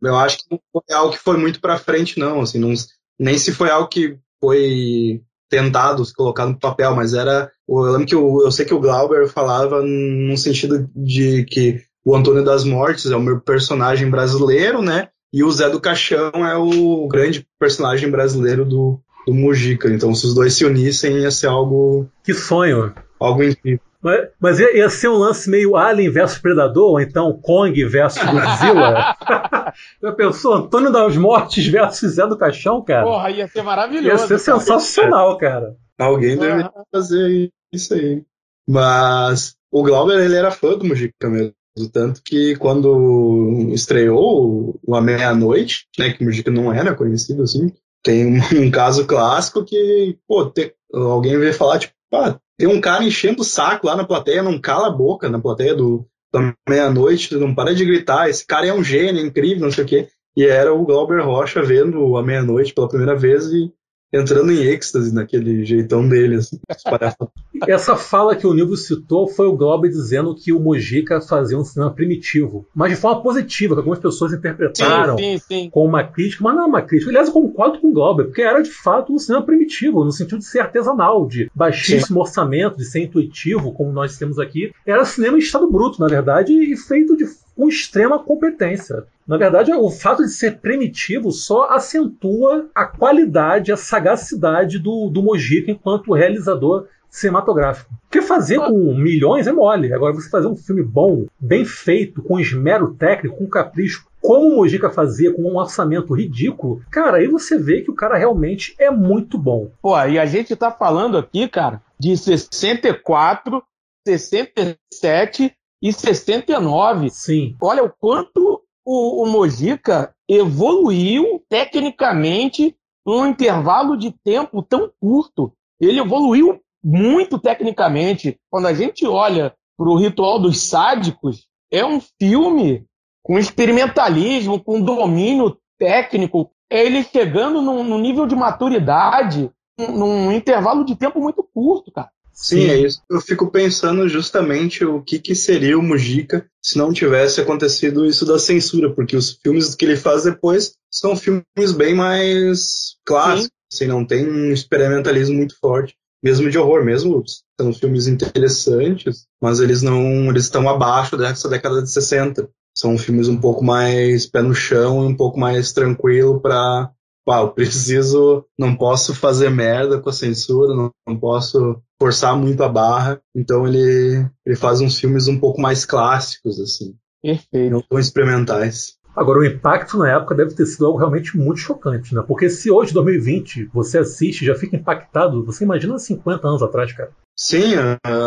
eu acho que não foi algo que foi muito para frente não, assim, não, nem se foi algo que foi tentado se colocar no papel, mas era eu lembro que eu, eu sei que o Glauber falava no sentido de que o Antônio das Mortes é o meu personagem brasileiro, né? E o Zé do Caixão é o grande personagem brasileiro do, do Mujica. Então, se os dois se unissem, ia ser algo. Que sonho! Algo incrível. Mas, mas ia, ia, ser um lance meio Alien versus Predador, ou então Kong versus Godzilla. *laughs* Já pensou? Antônio das Mortes versus Zé do Caixão, cara? Porra, ia ser maravilhoso. Ia ser cara. sensacional, cara. Alguém deveria fazer isso aí. Mas o Glauber, ele era fã do Mujica mesmo. Tanto que quando estreou o A Meia-Noite, né, que não era conhecido assim, tem um, *laughs* um caso clássico que, pô, te, alguém veio falar, tipo, pá, tem um cara enchendo o saco lá na plateia, não cala a boca na plateia do, da meia-noite, não para de gritar, esse cara é um gênio, é incrível, não sei o quê. E era o Glauber Rocha vendo a meia-noite pela primeira vez e entrando em êxtase naquele jeitão dele. Assim, *laughs* Essa fala que o Nilvio citou foi o Glauber dizendo que o Mojica fazia um cinema primitivo, mas de forma positiva, que algumas pessoas interpretaram sim, sim, sim. com uma crítica, mas não é uma crítica. Aliás, eu concordo com o Glauber, porque era de fato um cinema primitivo, no sentido de ser artesanal, de baixíssimo orçamento, de ser intuitivo, como nós temos aqui. Era cinema em estado bruto, na verdade, e feito de com extrema competência. Na verdade, o fato de ser primitivo só acentua a qualidade, a sagacidade do, do Mojica enquanto realizador cinematográfico. Porque fazer com milhões é mole. Agora, você fazer um filme bom, bem feito, com esmero técnico, com capricho, como o Mojica fazia, com um orçamento ridículo, cara, aí você vê que o cara realmente é muito bom. Pô, e a gente tá falando aqui, cara, de 64, 67 e 69. Sim. Olha o quanto o, o Mojica evoluiu tecnicamente num intervalo de tempo tão curto. Ele evoluiu muito tecnicamente. Quando a gente olha para o Ritual dos Sádicos, é um filme com experimentalismo, com domínio técnico, é ele chegando num, num nível de maturidade num intervalo de tempo muito curto, cara. Sim, Sim, é isso. Eu fico pensando justamente o que, que seria o Mujica se não tivesse acontecido isso da censura, porque os filmes que ele faz depois são filmes bem mais clássicos, assim, não tem um experimentalismo muito forte, mesmo de horror, mesmo são filmes interessantes, mas eles não, eles estão abaixo dessa década de 60. São filmes um pouco mais pé no chão e um pouco mais tranquilo para pá, eu preciso, não posso fazer merda com a censura, não, não, posso forçar muito a barra. Então ele, ele faz uns filmes um pouco mais clássicos, assim. Perfeito. Não tão experimentais. Agora, o impacto na época deve ter sido algo realmente muito chocante, né? Porque se hoje, 2020, você assiste e já fica impactado, você imagina 50 anos atrás, cara. Sim,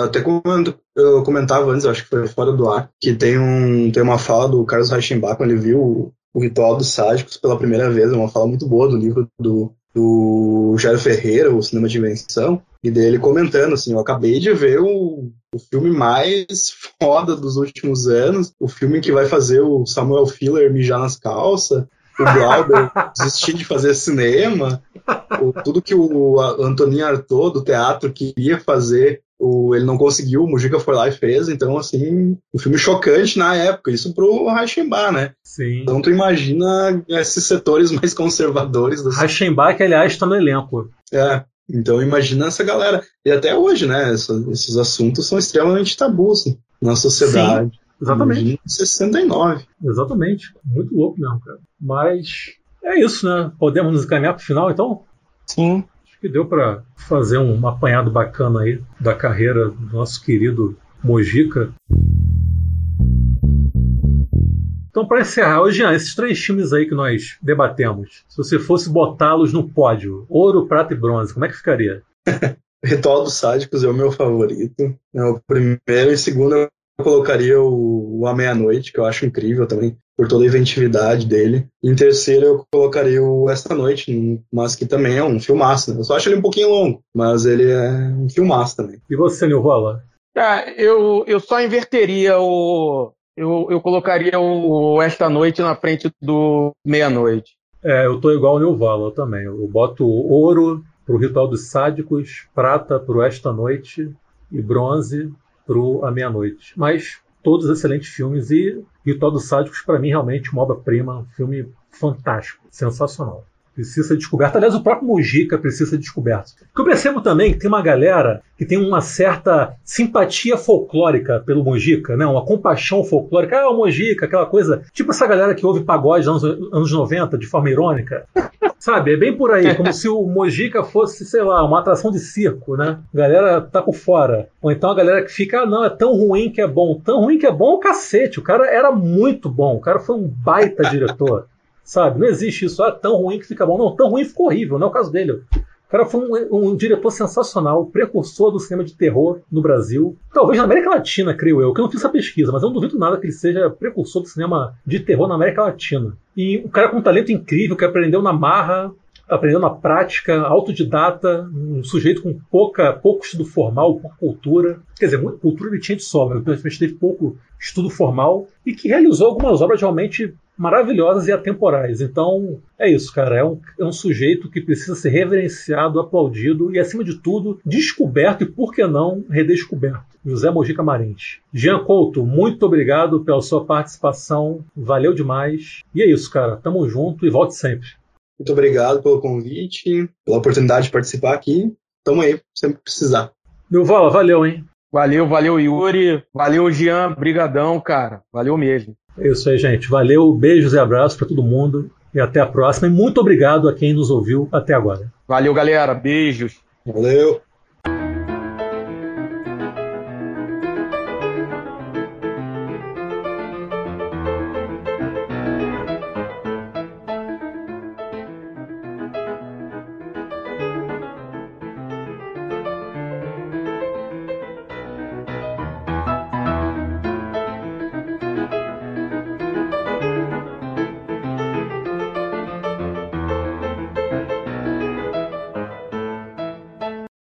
até como eu comentava antes, acho que foi fora do ar, que tem, um, tem uma fala do Carlos Reichenbach, quando ele viu o, Ritual dos Sádicos pela primeira vez, é uma fala muito boa do livro do, do Jairo Ferreira, o Cinema de Invenção, e dele comentando assim, eu acabei de ver o, o filme mais foda dos últimos anos, o filme que vai fazer o Samuel Filler mijar nas calças, o Glauber *laughs* desistir de fazer cinema, o, tudo que o Antonin Artaud do teatro queria fazer, o, ele não conseguiu, o Mujica foi lá e fez, então assim, um filme chocante na época, isso pro Reichenbach, né? Sim. Então tu imagina esses setores *laughs* mais conservadores. Da... Reichenbach, aliás, está no elenco. É, então imagina essa galera. E até hoje, né? Essa, esses assuntos são extremamente tabus na sociedade. Sim, exatamente. Imagina 69. Exatamente. Muito louco mesmo, cara. Mas é isso, né? Podemos nos encaminhar pro final, então? Sim. Acho que deu para fazer um apanhado bacana aí da carreira do nosso querido Mojica. Então, para encerrar, hoje, esses três filmes aí que nós debatemos, se você fosse botá-los no pódio, ouro, prata e bronze, como é que ficaria? *laughs* Ritual dos Sádicos é o meu favorito. É o primeiro e segundo eu colocaria o, o A Meia-Noite, que eu acho incrível também, por toda a inventividade dele. Em terceiro eu colocaria o Esta Noite, mas que também é um filmaço. Né? Eu só acho ele um pouquinho longo, mas ele é um filmaço também. E você, Nilvola? Ah, eu, eu só inverteria o, eu, eu colocaria o Esta Noite na frente do Meia-Noite. É, eu tô igual o Nilvala também. Eu boto ouro pro Ritual dos Sádicos, prata pro Esta Noite e bronze pro A Meia-Noite. Mas todos excelentes filmes e Ritual dos Sádicos, para mim, realmente uma obra-prima, um filme fantástico, sensacional precisa ser descoberto. Aliás, o próprio Mujica precisa ser descoberto. Porque eu percebo também que tem uma galera que tem uma certa simpatia folclórica pelo Mujica, né? uma compaixão folclórica. Ah, o Mujica, aquela coisa. Tipo essa galera que ouve pagode nos anos, anos 90 de forma irônica. *laughs* Sabe? É bem por aí, como se o Mojica fosse, sei lá, uma atração de circo, né? A galera tá por fora. Ou então a galera que fica, ah, não, é tão ruim que é bom. Tão ruim que é bom cacete. O cara era muito bom. O cara foi um baita diretor. Sabe? Não existe isso, ah, tão ruim que fica bom. Não, tão ruim ficou horrível, não é o caso dele. O cara foi um, um, diretor sensacional, precursor do cinema de terror no Brasil. Talvez na América Latina, creio eu, que eu não fiz essa pesquisa, mas eu não duvido nada que ele seja precursor do cinema de terror na América Latina. E um cara com um talento incrível, que aprendeu na marra, aprendeu na prática, autodidata, um sujeito com pouca, pouco estudo formal, pouca cultura. Quer dizer, cultura ele tinha de sobra, principalmente teve pouco estudo formal, e que realizou algumas obras realmente maravilhosas e atemporais. Então, é isso, cara. É um, é um sujeito que precisa ser reverenciado, aplaudido e, acima de tudo, descoberto e, por que não, redescoberto. José Mojica Marins. Jean Couto, muito obrigado pela sua participação. Valeu demais. E é isso, cara. Tamo junto e volte sempre. Muito obrigado pelo convite, pela oportunidade de participar aqui. Tamo aí, sempre precisar. Milvala, valeu, hein? Valeu, valeu, Yuri. Valeu, Jean. Brigadão, cara. Valeu mesmo. É isso aí, gente. Valeu, beijos e abraços para todo mundo. E até a próxima. E muito obrigado a quem nos ouviu até agora. Valeu, galera. Beijos. Valeu.